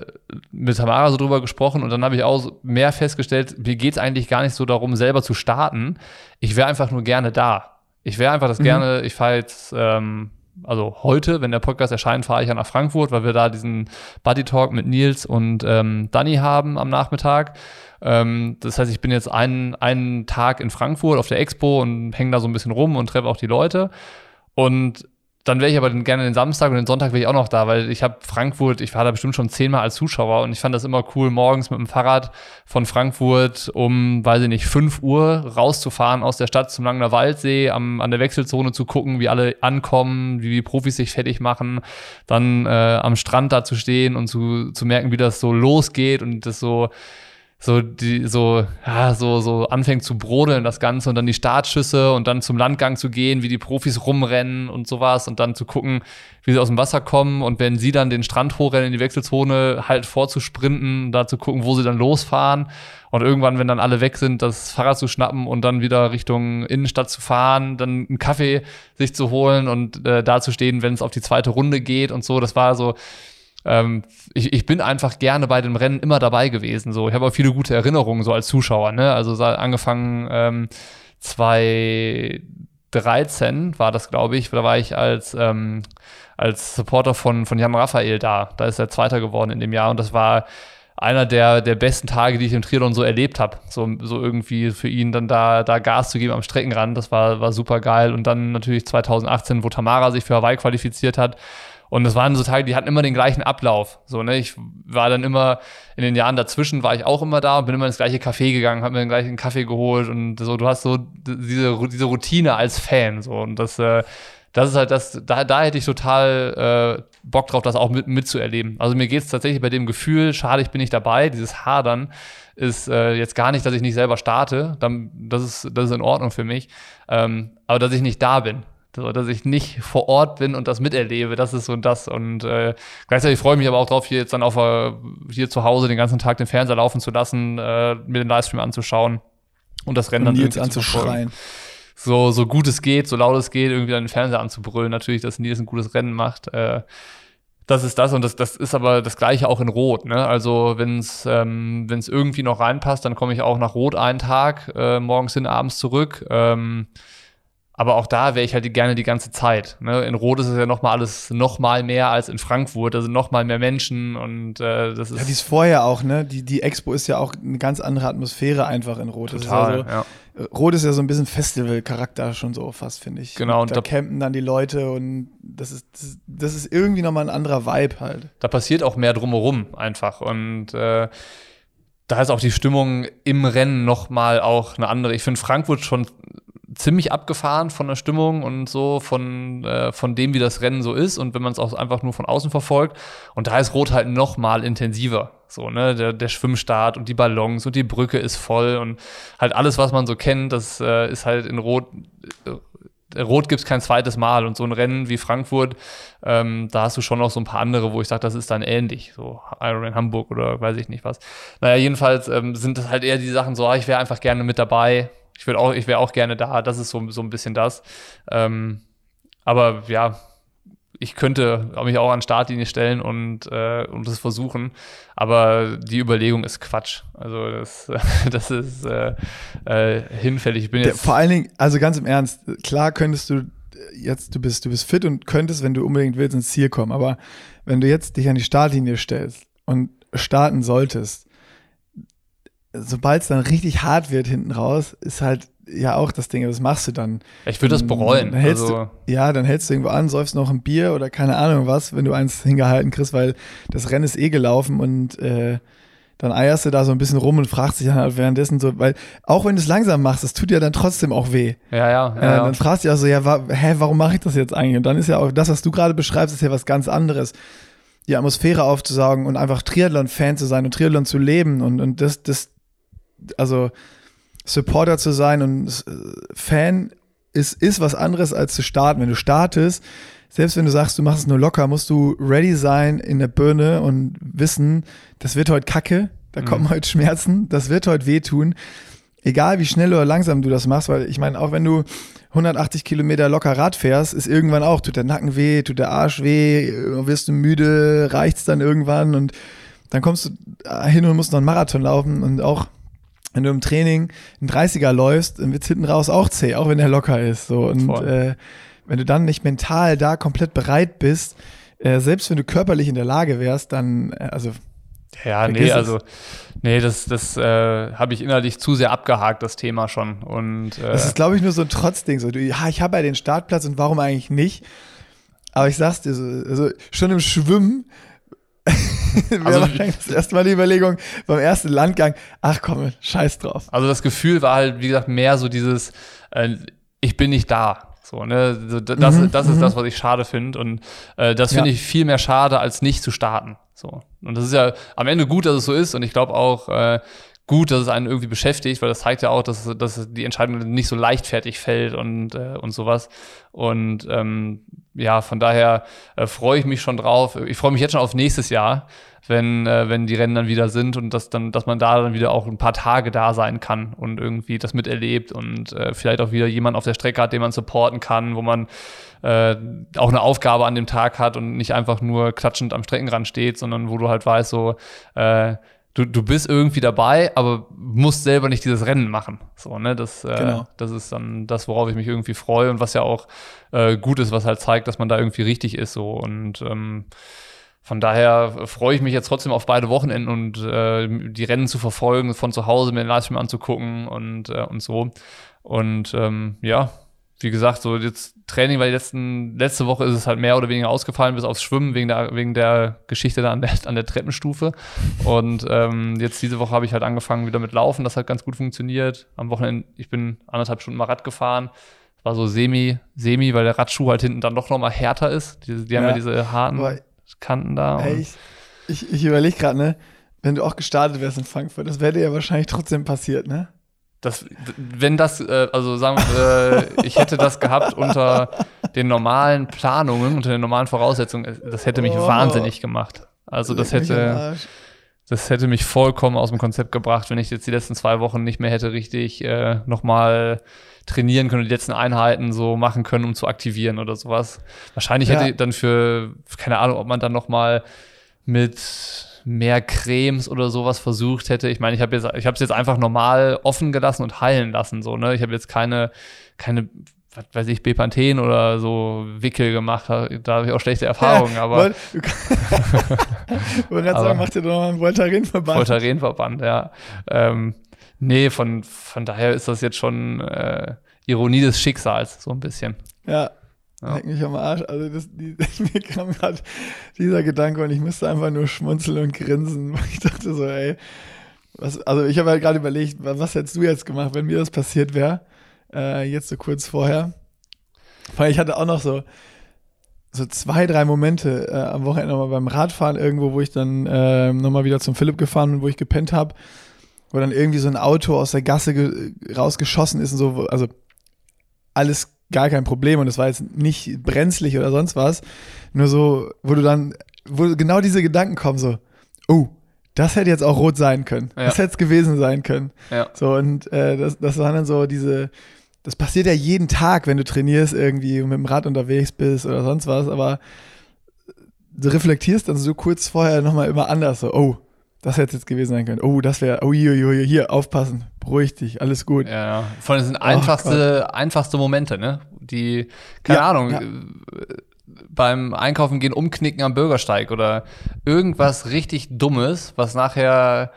mit Tamara so drüber gesprochen und dann habe ich auch mehr festgestellt, mir geht es eigentlich gar nicht so darum, selber zu starten. Ich wäre einfach nur gerne da. Ich wäre einfach das mhm. gerne, ich fahre jetzt, ähm, also heute, wenn der Podcast erscheint, fahre ich ja nach Frankfurt, weil wir da diesen Buddy Talk mit Nils und ähm, Danny haben am Nachmittag. Ähm, das heißt, ich bin jetzt einen, einen Tag in Frankfurt auf der Expo und hänge da so ein bisschen rum und treffe auch die Leute. Und dann wäre ich aber gerne den Samstag und den Sonntag wäre ich auch noch da, weil ich habe Frankfurt, ich war da bestimmt schon zehnmal als Zuschauer und ich fand das immer cool, morgens mit dem Fahrrad von Frankfurt um, weiß ich nicht, fünf Uhr rauszufahren aus der Stadt zum Langner Waldsee, am, an der Wechselzone zu gucken, wie alle ankommen, wie die Profis sich fertig machen, dann äh, am Strand da zu stehen und zu, zu merken, wie das so losgeht und das so so die so ja so so anfängt zu brodeln das Ganze und dann die Startschüsse und dann zum Landgang zu gehen, wie die Profis rumrennen und sowas und dann zu gucken, wie sie aus dem Wasser kommen und wenn sie dann den Strand hochrennen in die Wechselzone halt vorzusprinten, da zu gucken, wo sie dann losfahren und irgendwann, wenn dann alle weg sind, das Fahrrad zu schnappen und dann wieder Richtung Innenstadt zu fahren, dann einen Kaffee sich zu holen und äh, da zu stehen, wenn es auf die zweite Runde geht und so, das war so ähm, ich, ich bin einfach gerne bei den Rennen immer dabei gewesen. So, ich habe auch viele gute Erinnerungen so als Zuschauer. Ne? Also angefangen ähm, 2013 war das, glaube ich. Da war ich als ähm, als Supporter von von Jan Raphael da. Da ist er Zweiter geworden in dem Jahr und das war einer der, der besten Tage, die ich im Triathlon so erlebt habe. So, so irgendwie für ihn dann da, da Gas zu geben am Streckenrand, das war, war super geil. Und dann natürlich 2018, wo Tamara sich für Hawaii qualifiziert hat, und das waren so Tage, die hatten immer den gleichen Ablauf. So, ne? Ich war dann immer, in den Jahren dazwischen war ich auch immer da und bin immer ins gleiche Café gegangen, habe mir den gleichen Kaffee geholt und so, du hast so diese, diese Routine als Fan. So, und das, äh, das ist halt das, da, da hätte ich total äh, Bock drauf, das auch mit, mitzuerleben. Also mir geht es tatsächlich bei dem Gefühl, schade, ich bin nicht dabei, dieses Hadern ist äh, jetzt gar nicht, dass ich nicht selber starte, dann, das, ist, das ist in Ordnung für mich, ähm, aber dass ich nicht da bin. So, dass ich nicht vor Ort bin und das miterlebe, das ist so das. Und äh, gleichzeitig freue ich mich aber auch drauf, hier jetzt dann auf äh, hier zu Hause den ganzen Tag den Fernseher laufen zu lassen, äh, mir den Livestream anzuschauen und das Rennen und dann Nils anzuschreien. So, so gut es geht, so laut es geht, irgendwie dann den Fernseher anzubrüllen. Natürlich, dass Nils ein gutes Rennen macht. Äh, das ist das und das, das ist aber das gleiche auch in Rot. Ne? Also wenn es ähm, wenn's irgendwie noch reinpasst, dann komme ich auch nach Rot einen Tag, äh, morgens hin, abends zurück. Ähm, aber auch da wäre ich halt gerne die ganze Zeit. Ne? In Rot ist es ja noch mal alles noch mal mehr als in Frankfurt. Da sind noch mal mehr Menschen und äh, das ist. Ja, die ist vorher auch, ne? Die, die Expo ist ja auch eine ganz andere Atmosphäre einfach in Rot. Total, ist ja ja. Rot ist ja so ein bisschen Festival-Charakter schon so fast, finde ich. Genau. Und da, da campen dann die Leute und das ist, das, das ist irgendwie noch mal ein anderer Vibe halt. Da passiert auch mehr drumherum einfach und äh, da ist auch die Stimmung im Rennen noch mal auch eine andere. Ich finde Frankfurt schon ziemlich abgefahren von der Stimmung und so, von, äh, von dem, wie das Rennen so ist und wenn man es auch einfach nur von außen verfolgt. Und da ist Rot halt noch mal intensiver. So, ne, der, der Schwimmstart und die Ballons und die Brücke ist voll und halt alles, was man so kennt, das äh, ist halt in Rot, äh, Rot gibt es kein zweites Mal. Und so ein Rennen wie Frankfurt, ähm, da hast du schon noch so ein paar andere, wo ich sage, das ist dann ähnlich. So Ironman Hamburg oder weiß ich nicht was. Naja, jedenfalls ähm, sind das halt eher die Sachen so, ah, ich wäre einfach gerne mit dabei. Ich würde auch, ich wäre auch gerne da. Das ist so, so ein bisschen das. Ähm, aber ja, ich könnte mich auch an Startlinie stellen und, äh, und das versuchen, aber die Überlegung ist Quatsch. Also das, das ist äh, äh, hinfällig. Ich bin jetzt vor allen Dingen, also ganz im Ernst, klar könntest du jetzt, du bist, du bist fit und könntest, wenn du unbedingt willst, ins Ziel kommen, aber wenn du jetzt dich an die Startlinie stellst und starten solltest, sobald es dann richtig hart wird hinten raus, ist halt ja auch das Ding, was machst du dann? Ich würde das bereuen. Dann hältst also. du, ja, dann hältst du irgendwo an, säufst noch ein Bier oder keine Ahnung was, wenn du eins hingehalten kriegst, weil das Rennen ist eh gelaufen und äh, dann eierst du da so ein bisschen rum und fragst dich dann halt währenddessen so, weil auch wenn du es langsam machst, das tut ja dann trotzdem auch weh. Ja, ja. ja, äh, dann fragst du dich also, ja, wa hä, warum mache ich das jetzt eigentlich? Und dann ist ja auch das, was du gerade beschreibst, ist ja was ganz anderes. Die Atmosphäre aufzusaugen und einfach Triathlon-Fan zu sein und Triathlon zu leben und, und das, das, also Supporter zu sein und äh, Fan ist, ist was anderes als zu starten. Wenn du startest, selbst wenn du sagst, du machst es nur locker, musst du ready sein in der Birne und wissen, das wird heute kacke, da mhm. kommen heute Schmerzen, das wird heute wehtun. Egal wie schnell oder langsam du das machst, weil ich meine, auch wenn du 180 Kilometer locker Rad fährst, ist irgendwann auch, tut der Nacken weh, tut der Arsch weh, wirst du müde, reicht's dann irgendwann und dann kommst du hin und musst noch einen Marathon laufen und auch wenn du im Training einen 30er läufst, dann wird es hinten raus auch zäh, auch wenn er locker ist. So. Und äh, wenn du dann nicht mental da komplett bereit bist, äh, selbst wenn du körperlich in der Lage wärst, dann, äh, also. Ja, nee, also, nee, das, das äh, habe ich innerlich zu sehr abgehakt, das Thema schon. Und, äh, das ist, glaube ich, nur so ein Trotzding. So, du, ja, ich habe ja den Startplatz und warum eigentlich nicht? Aber ich sag's dir so, also schon im Schwimmen also, wahrscheinlich das erste Mal die Überlegung beim ersten Landgang, ach komm, scheiß drauf. Also das Gefühl war halt, wie gesagt, mehr so dieses, äh, ich bin nicht da. So, ne? Das, mhm, das ist mhm. das, was ich schade finde. Und äh, das finde ja. ich viel mehr schade, als nicht zu starten. So. Und das ist ja am Ende gut, dass es so ist. Und ich glaube auch, äh, gut, dass es einen irgendwie beschäftigt, weil das zeigt ja auch, dass, dass die Entscheidung nicht so leichtfertig fällt und, äh, und sowas. Und ähm, ja, von daher äh, freue ich mich schon drauf. Ich freue mich jetzt schon auf nächstes Jahr, wenn, äh, wenn die Rennen dann wieder sind und dass, dann, dass man da dann wieder auch ein paar Tage da sein kann und irgendwie das miterlebt und äh, vielleicht auch wieder jemand auf der Strecke hat, den man supporten kann, wo man äh, auch eine Aufgabe an dem Tag hat und nicht einfach nur klatschend am Streckenrand steht, sondern wo du halt weißt, so, äh, du, du bist irgendwie dabei, aber musst selber nicht dieses Rennen machen. So, ne? Das, äh, genau. das ist dann das, worauf ich mich irgendwie freue und was ja auch äh, gut ist, was halt zeigt, dass man da irgendwie richtig ist. So. Und ähm, von daher freue ich mich jetzt trotzdem auf beide Wochenenden und äh, die Rennen zu verfolgen, von zu Hause mir den Livestream anzugucken und, äh, und so. Und ähm, ja, wie gesagt, so jetzt Training, weil letzten, letzte Woche ist es halt mehr oder weniger ausgefallen, bis aufs Schwimmen wegen der, wegen der Geschichte da an der, an der Treppenstufe. Und ähm, jetzt diese Woche habe ich halt angefangen wieder mit Laufen, das hat ganz gut funktioniert. Am Wochenende, ich bin anderthalb Stunden mal Rad gefahren. War so semi, semi, weil der Radschuh halt hinten dann doch noch mal härter ist. Die, die ja. haben ja diese harten Kanten da. Ey, ich ich, ich überlege gerade, ne, wenn du auch gestartet wärst in Frankfurt, das wäre dir ja wahrscheinlich trotzdem passiert, ne? Das, wenn das, äh, also sagen wir, äh, ich hätte das gehabt unter den normalen Planungen, unter den normalen Voraussetzungen, äh, das hätte mich oh. wahnsinnig gemacht. Also das hätte, das hätte mich vollkommen aus dem Konzept gebracht, wenn ich jetzt die letzten zwei Wochen nicht mehr hätte richtig äh, nochmal trainieren können und die letzten Einheiten so machen können, um zu aktivieren oder sowas. Wahrscheinlich ja. hätte dann für, keine Ahnung, ob man dann nochmal mit mehr Cremes oder sowas versucht hätte. Ich meine, ich habe jetzt, ich habe es jetzt einfach normal offen gelassen und heilen lassen. So, ne? Ich habe jetzt keine, keine, was weiß ich, Bepanthen oder so Wickel gemacht. Da habe ich auch schlechte Erfahrungen. Ja, aber du wollte gerade sagen, mach dir doch mal einen Voltaren-Verband. Voltaren-Verband, ja. Ähm, nee, von, von daher ist das jetzt schon äh, Ironie des Schicksals, so ein bisschen. Ja, ja. Leck mich am Arsch. Also das, die, mir kam gerade dieser Gedanke und ich musste einfach nur schmunzeln und grinsen. Ich dachte so, ey, was, also ich habe halt gerade überlegt, was hättest du jetzt gemacht, wenn mir das passiert wäre? Äh, jetzt so kurz vorher. Weil ich hatte auch noch so, so zwei, drei Momente äh, am Wochenende nochmal beim Radfahren irgendwo, wo ich dann äh, nochmal wieder zum Philipp gefahren bin, wo ich gepennt habe, wo dann irgendwie so ein Auto aus der Gasse rausgeschossen ist und so, also alles gar kein Problem und es war jetzt nicht brenzlig oder sonst was. Nur so, wo du dann, wo genau diese Gedanken kommen, so, oh, das hätte jetzt auch rot sein können. Ja. Das hätte es gewesen sein können. Ja. So, und äh, das, das waren dann so diese, das passiert ja jeden Tag, wenn du trainierst irgendwie und mit dem Rad unterwegs bist oder sonst was, aber du reflektierst dann so kurz vorher nochmal immer anders, so, oh, das hätte jetzt gewesen sein können. Oh, das wäre, oh, hier, hier, hier, aufpassen, beruhig dich, alles gut. Ja, ja. Vor allem sind einfachste, einfachste Momente, ne? Die, keine ja, Ahnung, ja. beim Einkaufen gehen, umknicken am Bürgersteig oder irgendwas richtig Dummes, was nachher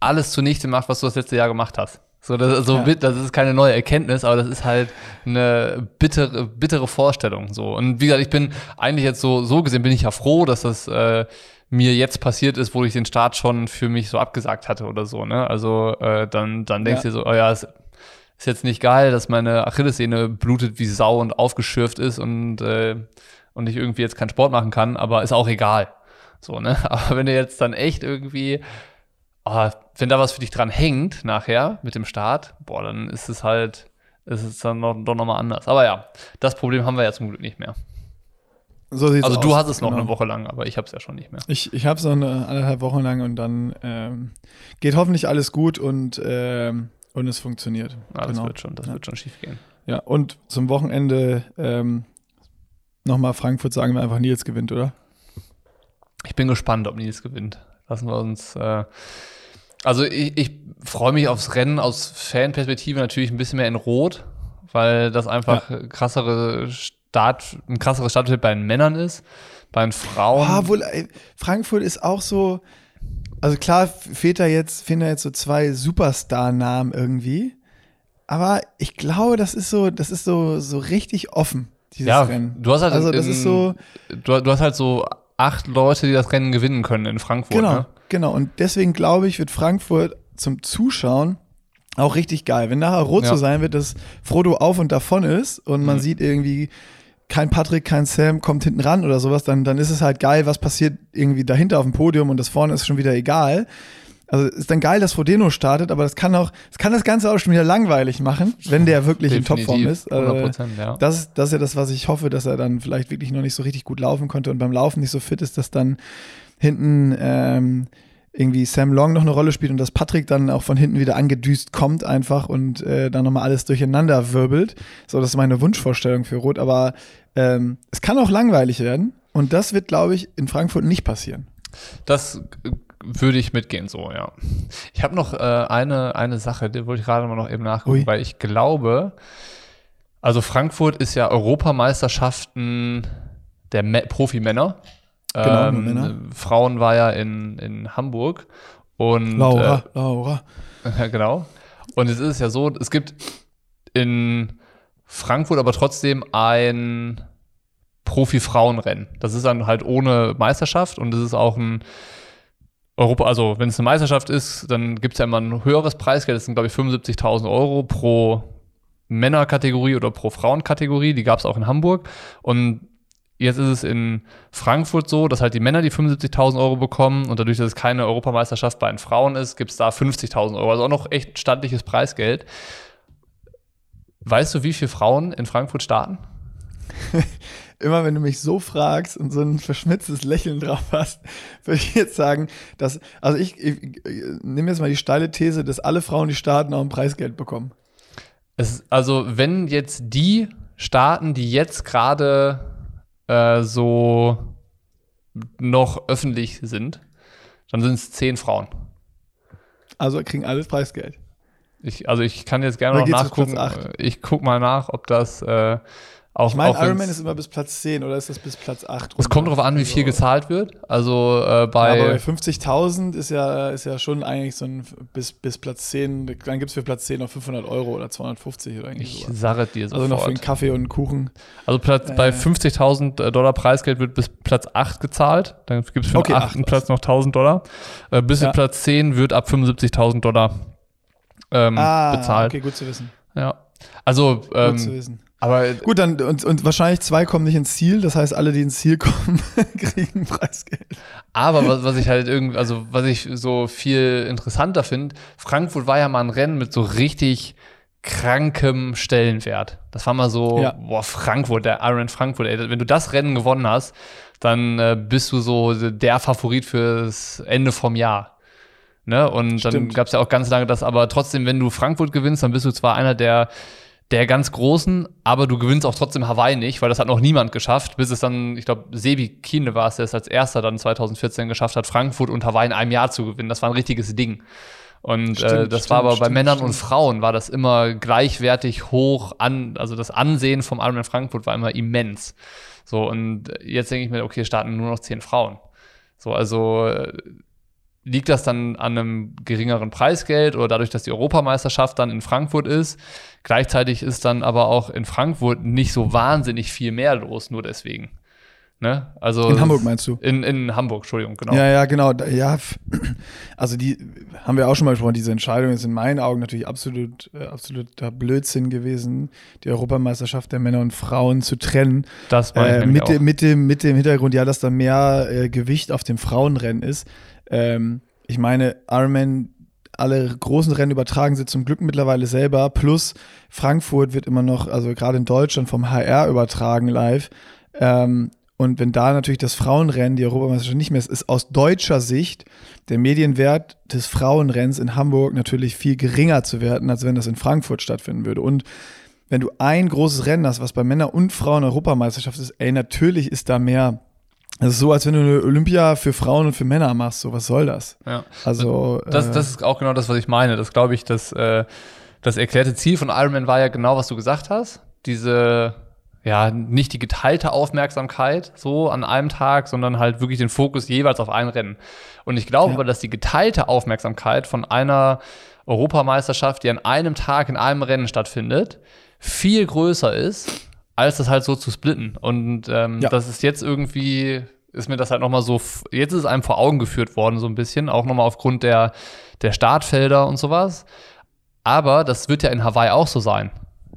alles zunichte macht, was du das letzte Jahr gemacht hast. So, das, so ja. das ist keine neue Erkenntnis, aber das ist halt eine bittere, bittere Vorstellung. So. Und wie gesagt, ich bin eigentlich jetzt so, so gesehen bin ich ja froh, dass das äh, mir jetzt passiert ist, wo ich den Start schon für mich so abgesagt hatte oder so. Ne? Also äh, dann, dann denkst du ja. dir so, oh ja, es ist jetzt nicht geil, dass meine Achillessehne blutet wie Sau und aufgeschürft ist und, äh, und ich irgendwie jetzt keinen Sport machen kann, aber ist auch egal. So, ne? Aber wenn du jetzt dann echt irgendwie oh, wenn da was für dich dran hängt nachher mit dem Start, boah, dann ist es halt, ist es dann noch, doch nochmal anders. Aber ja, das Problem haben wir ja zum Glück nicht mehr. So also aus. du hast es noch genau. eine Woche lang, aber ich habe es ja schon nicht mehr. Ich, ich habe es noch eine anderthalb Wochen lang und dann ähm, geht hoffentlich alles gut und, ähm, und es funktioniert. Das genau. wird schon, das ja. wird schon schief gehen. Ja, und zum Wochenende ähm, nochmal Frankfurt sagen wir einfach, Nils gewinnt, oder? Ich bin gespannt, ob Nils gewinnt. Lassen wir uns äh, also ich, ich freue mich aufs Rennen aus Fanperspektive natürlich ein bisschen mehr in Rot, weil das einfach ja. krassere Start, ein krasseres Startfeld bei den Männern ist. Bei den Frauen. Ah, wohl, Frankfurt ist auch so. Also klar, fehlt da jetzt, fehlen da jetzt so zwei Superstar-Namen irgendwie. Aber ich glaube, das ist so, das ist so, so richtig offen, dieses ja, Rennen. Du hast halt, also das in, ist so. Du, du hast halt so acht Leute, die das Rennen gewinnen können in Frankfurt. Genau. Ne? Genau, und deswegen glaube ich, wird Frankfurt zum Zuschauen auch richtig geil. Wenn nachher rot ja. so sein wird, dass Frodo auf und davon ist und man mhm. sieht irgendwie kein Patrick, kein Sam kommt hinten ran oder sowas, dann, dann ist es halt geil, was passiert irgendwie dahinter auf dem Podium und das vorne ist schon wieder egal. Also ist dann geil, dass Frodeno startet, aber das kann auch, das kann das Ganze auch schon wieder langweilig machen, wenn der wirklich Definitiv, in Topform ist. Also 100%, ja. Das, das ist ja das, was ich hoffe, dass er dann vielleicht wirklich noch nicht so richtig gut laufen konnte und beim Laufen nicht so fit ist, dass dann hinten ähm, irgendwie Sam Long noch eine Rolle spielt und dass Patrick dann auch von hinten wieder angedüst kommt einfach und äh, dann nochmal alles durcheinander wirbelt. So, das ist meine Wunschvorstellung für Rot, aber ähm, es kann auch langweilig werden und das wird, glaube ich, in Frankfurt nicht passieren. Das würde ich mitgehen, so, ja. Ich habe noch äh, eine, eine Sache, die wollte ich gerade mal noch eben nachgucken, Ui. weil ich glaube, also Frankfurt ist ja Europameisterschaften der Profimänner. Genau, ähm, Frauen war ja in, in Hamburg. Und, Laura, äh, Laura. Genau. Und es ist ja so, es gibt in Frankfurt aber trotzdem ein Profi-Frauenrennen. Das ist dann halt ohne Meisterschaft und es ist auch ein Europa, also wenn es eine Meisterschaft ist, dann gibt es ja immer ein höheres Preisgeld, das sind glaube ich 75.000 Euro pro Männerkategorie oder pro Frauenkategorie, die gab es auch in Hamburg und Jetzt ist es in Frankfurt so, dass halt die Männer die 75.000 Euro bekommen und dadurch, dass es keine Europameisterschaft bei den Frauen ist, gibt es da 50.000 Euro. Also auch noch echt stattliches Preisgeld. Weißt du, wie viele Frauen in Frankfurt starten? Immer wenn du mich so fragst und so ein verschmitztes Lächeln drauf hast, würde ich jetzt sagen, dass, also ich, ich, ich nehme jetzt mal die steile These, dass alle Frauen, die starten, auch ein Preisgeld bekommen. Es, also wenn jetzt die starten, die jetzt gerade äh, so noch öffentlich sind, dann sind es zehn Frauen. Also kriegen alles Preisgeld. Ich, also ich kann jetzt gerne noch nachgucken. Ich guck mal nach, ob das äh, auch, ich meine, Ironman ist immer bis Platz 10 oder ist das bis Platz 8? Es kommt darauf an, wie viel gezahlt wird. Also äh, bei, ja, bei 50.000 ist ja, ist ja schon eigentlich so ein bis, bis Platz 10, dann gibt es für Platz 10 noch 500 Euro oder 250 oder irgendwie Ich sage dir sofort. Also noch für einen Kaffee und einen Kuchen. Also Platz, äh, bei 50.000 Dollar Preisgeld wird bis Platz 8 gezahlt. Dann gibt es für okay, den achten Platz noch 1.000 Dollar. Äh, bis ja. Platz 10 wird ab 75.000 Dollar ähm, ah, bezahlt. okay, gut zu wissen. Ja. Also, ähm, gut zu wissen. Aber gut, dann und, und wahrscheinlich zwei kommen nicht ins Ziel. Das heißt, alle, die ins Ziel kommen, kriegen Preisgeld. Aber was, was ich halt irgendwie, also was ich so viel interessanter finde, Frankfurt war ja mal ein Rennen mit so richtig krankem Stellenwert. Das war mal so, ja. boah, Frankfurt, der Iron Frankfurt, ey, wenn du das Rennen gewonnen hast, dann äh, bist du so der Favorit fürs Ende vom Jahr. Ne? Und Stimmt. dann gab es ja auch ganz lange das, aber trotzdem, wenn du Frankfurt gewinnst, dann bist du zwar einer der, der ganz Großen, aber du gewinnst auch trotzdem Hawaii nicht, weil das hat noch niemand geschafft, bis es dann, ich glaube, Sebi Kiene war es, der es als erster dann 2014 geschafft hat, Frankfurt und Hawaii in einem Jahr zu gewinnen. Das war ein richtiges Ding. Und äh, stimmt, äh, das stimmt, war aber stimmt, bei Männern und Frauen war das immer gleichwertig hoch an, also das Ansehen vom Ironman Frankfurt war immer immens. So, und jetzt denke ich mir, okay, starten nur noch zehn Frauen. So, also äh, liegt das dann an einem geringeren Preisgeld oder dadurch, dass die Europameisterschaft dann in Frankfurt ist. Gleichzeitig ist dann aber auch in Frankfurt nicht so wahnsinnig viel mehr los, nur deswegen. Ne? Also in Hamburg meinst du? In, in Hamburg, Entschuldigung, genau. Ja, ja, genau. Ja, also die haben wir auch schon mal gesprochen. Diese Entscheidung ist in meinen Augen natürlich absolut, äh, absoluter Blödsinn gewesen, die Europameisterschaft der Männer und Frauen zu trennen. Das war äh, mit, dem, mit, dem, mit dem Hintergrund, ja, dass da mehr äh, Gewicht auf dem Frauenrennen ist. Ähm, ich meine, Ironman alle großen Rennen übertragen sie zum Glück mittlerweile selber. Plus Frankfurt wird immer noch, also gerade in Deutschland vom HR übertragen live. Ähm, und wenn da natürlich das Frauenrennen, die Europameisterschaft nicht mehr ist, ist aus deutscher Sicht der Medienwert des Frauenrennens in Hamburg natürlich viel geringer zu werten, als wenn das in Frankfurt stattfinden würde. Und wenn du ein großes Rennen hast, was bei Männer- und Frauen-Europameisterschaft ist, ey, natürlich ist da mehr. Es ist so, als wenn du eine Olympia für Frauen und für Männer machst. So, was soll das? Ja. Also. Das, äh, das ist auch genau das, was ich meine. Das glaube ich, dass äh, das erklärte Ziel von Ironman war ja genau, was du gesagt hast. Diese ja, nicht die geteilte Aufmerksamkeit so an einem Tag, sondern halt wirklich den Fokus jeweils auf ein Rennen. Und ich glaube ja. aber, dass die geteilte Aufmerksamkeit von einer Europameisterschaft, die an einem Tag in einem Rennen stattfindet, viel größer ist, als das halt so zu splitten. Und ähm, ja. das ist jetzt irgendwie, ist mir das halt nochmal so, jetzt ist es einem vor Augen geführt worden, so ein bisschen, auch nochmal aufgrund der, der Startfelder und sowas. Aber das wird ja in Hawaii auch so sein.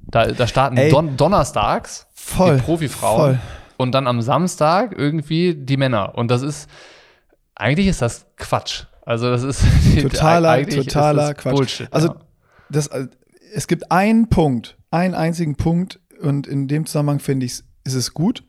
Da, da starten Don donnerstags voll, die Profifrauen voll. und dann am Samstag irgendwie die Männer. Und das ist, eigentlich ist das Quatsch. Also das ist totaler, totaler Quatsch. Bullshit, also ja. das, äh, es gibt einen Punkt, einen einzigen Punkt und in dem Zusammenhang finde ich, ist es gut.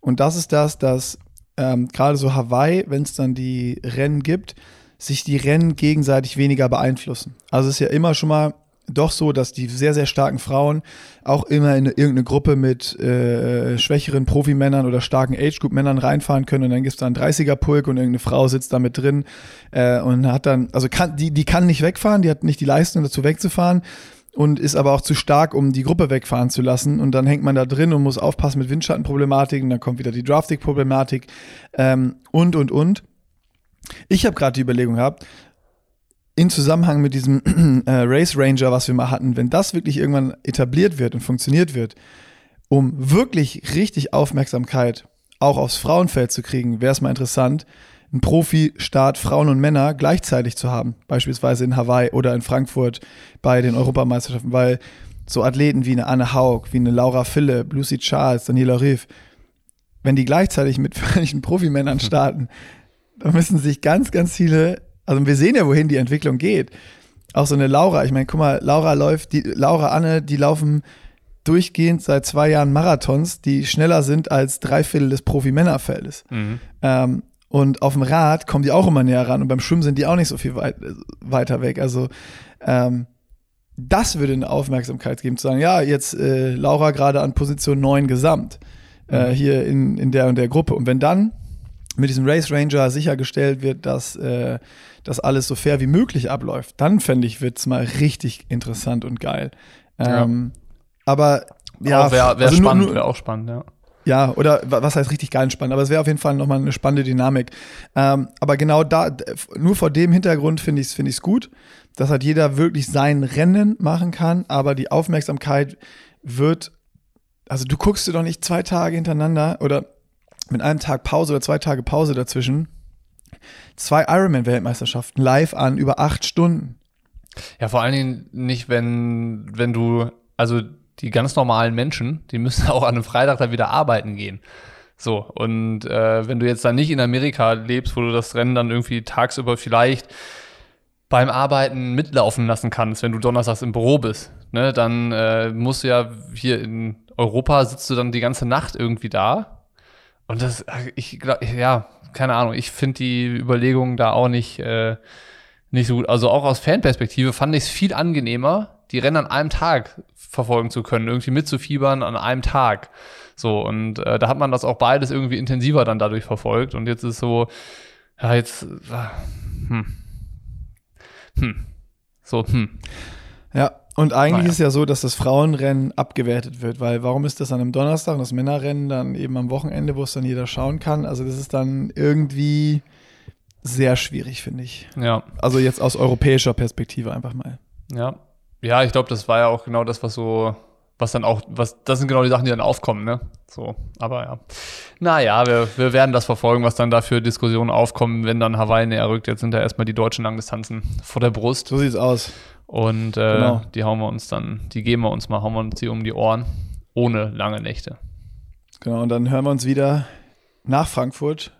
Und das ist das, dass ähm, gerade so Hawaii, wenn es dann die Rennen gibt, sich die Rennen gegenseitig weniger beeinflussen. Also es ist ja immer schon mal doch so, dass die sehr, sehr starken Frauen auch immer in irgendeine Gruppe mit äh, schwächeren Profimännern oder starken Age-Group-Männern reinfahren können und dann gibt es da einen 30er-Pulk und irgendeine Frau sitzt da mit drin äh, und hat dann, also kann, die, die kann nicht wegfahren, die hat nicht die Leistung dazu wegzufahren und ist aber auch zu stark, um die Gruppe wegfahren zu lassen. Und dann hängt man da drin und muss aufpassen mit Windschattenproblematiken, dann kommt wieder die Drafting-Problematik ähm, und, und, und. Ich habe gerade die Überlegung gehabt, in Zusammenhang mit diesem äh, Race Ranger, was wir mal hatten, wenn das wirklich irgendwann etabliert wird und funktioniert wird, um wirklich richtig Aufmerksamkeit auch aufs Frauenfeld zu kriegen, wäre es mal interessant, einen Profi-Start Frauen und Männer gleichzeitig zu haben, beispielsweise in Hawaii oder in Frankfurt bei den Europameisterschaften, weil so Athleten wie eine Anne Haug, wie eine Laura Philipp, Lucy Charles, Daniela Riff, wenn die gleichzeitig mit völligen Profimännern starten, dann müssen sich ganz, ganz viele also wir sehen ja, wohin die Entwicklung geht. Auch so eine Laura, ich meine, guck mal, Laura läuft, die Laura Anne, die laufen durchgehend seit zwei Jahren Marathons, die schneller sind als drei Viertel des Profi-Männerfeldes. Mhm. Ähm, und auf dem Rad kommen die auch immer näher ran und beim Schwimmen sind die auch nicht so viel weit, weiter weg. Also ähm, das würde eine Aufmerksamkeit geben, zu sagen, ja, jetzt äh, Laura gerade an Position 9 gesamt, äh, mhm. hier in, in der und der Gruppe. Und wenn dann mit diesem Race Ranger sichergestellt wird, dass äh, das alles so fair wie möglich abläuft, dann fände ich, wird es mal richtig interessant und geil. Ähm, ja. Aber ja, wäre wär also spannend, wäre auch spannend, ja. Ja, oder was heißt richtig geil spannend, aber es wäre auf jeden Fall nochmal eine spannende Dynamik. Ähm, aber genau da, nur vor dem Hintergrund finde ich es find gut, dass halt jeder wirklich sein Rennen machen kann, aber die Aufmerksamkeit wird, also du guckst dir doch nicht zwei Tage hintereinander oder mit einem Tag Pause oder zwei Tage Pause dazwischen zwei Ironman-Weltmeisterschaften live an über acht Stunden. Ja, vor allen Dingen nicht, wenn, wenn du, also die ganz normalen Menschen, die müssen auch an einem Freitag dann wieder arbeiten gehen. So, und äh, wenn du jetzt dann nicht in Amerika lebst, wo du das Rennen dann irgendwie tagsüber vielleicht beim Arbeiten mitlaufen lassen kannst, wenn du donnerstags im Büro bist. Ne, dann äh, musst du ja hier in Europa sitzt du dann die ganze Nacht irgendwie da. Und das, ich glaube, ja, keine Ahnung, ich finde die Überlegungen da auch nicht, äh, nicht so gut. Also auch aus Fanperspektive fand ich es viel angenehmer, die Rennen an einem Tag verfolgen zu können, irgendwie mitzufiebern an einem Tag. So, und äh, da hat man das auch beides irgendwie intensiver dann dadurch verfolgt. Und jetzt ist so, ja, jetzt, äh, hm. Hm. So, hm. Ja, und eigentlich naja. ist ja so, dass das Frauenrennen abgewertet wird, weil warum ist das an einem Donnerstag und das Männerrennen dann eben am Wochenende, wo es dann jeder schauen kann? Also das ist dann irgendwie sehr schwierig, finde ich. Ja. Also jetzt aus europäischer Perspektive einfach mal. Ja. Ja, ich glaube, das war ja auch genau das, was so, was dann auch, was, das sind genau die Sachen, die dann aufkommen, ne? So, aber ja. Naja, wir, wir werden das verfolgen, was dann da für Diskussionen aufkommen, wenn dann Hawaii näher rückt. Jetzt sind da erstmal die deutschen Langdistanzen vor der Brust. So sieht's aus. Und äh, genau. die hauen wir uns dann, die geben wir uns mal, hauen wir uns die um die Ohren, ohne lange Nächte. Genau, und dann hören wir uns wieder nach Frankfurt.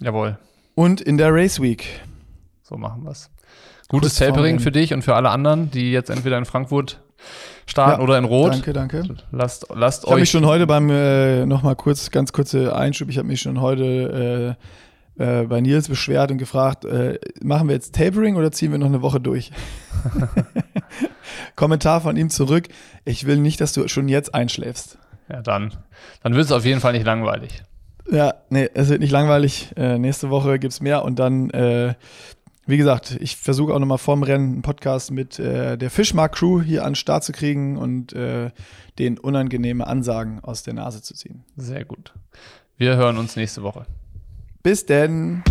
Jawohl. Und in der Race Week. So machen wir es. Gutes Tapering für dich und für alle anderen, die jetzt entweder in Frankfurt starten ja, oder in Rot. Danke, danke. Lasst, lasst ich euch. Ich habe mich schon heute beim, äh, nochmal kurz, ganz kurze Einschub, ich habe mich schon heute äh, äh, bei Nils beschwert und gefragt, äh, machen wir jetzt Tapering oder ziehen wir noch eine Woche durch? Kommentar von ihm zurück, ich will nicht, dass du schon jetzt einschläfst. Ja, dann, dann wird es auf jeden Fall nicht langweilig. Ja, nee, es wird nicht langweilig. Äh, nächste Woche gibt es mehr und dann, äh, wie gesagt, ich versuche auch nochmal vorm Rennen einen Podcast mit äh, der Fischmark-Crew hier an den Start zu kriegen und äh, den unangenehme Ansagen aus der Nase zu ziehen. Sehr gut. Wir hören uns nächste Woche. Bis denn.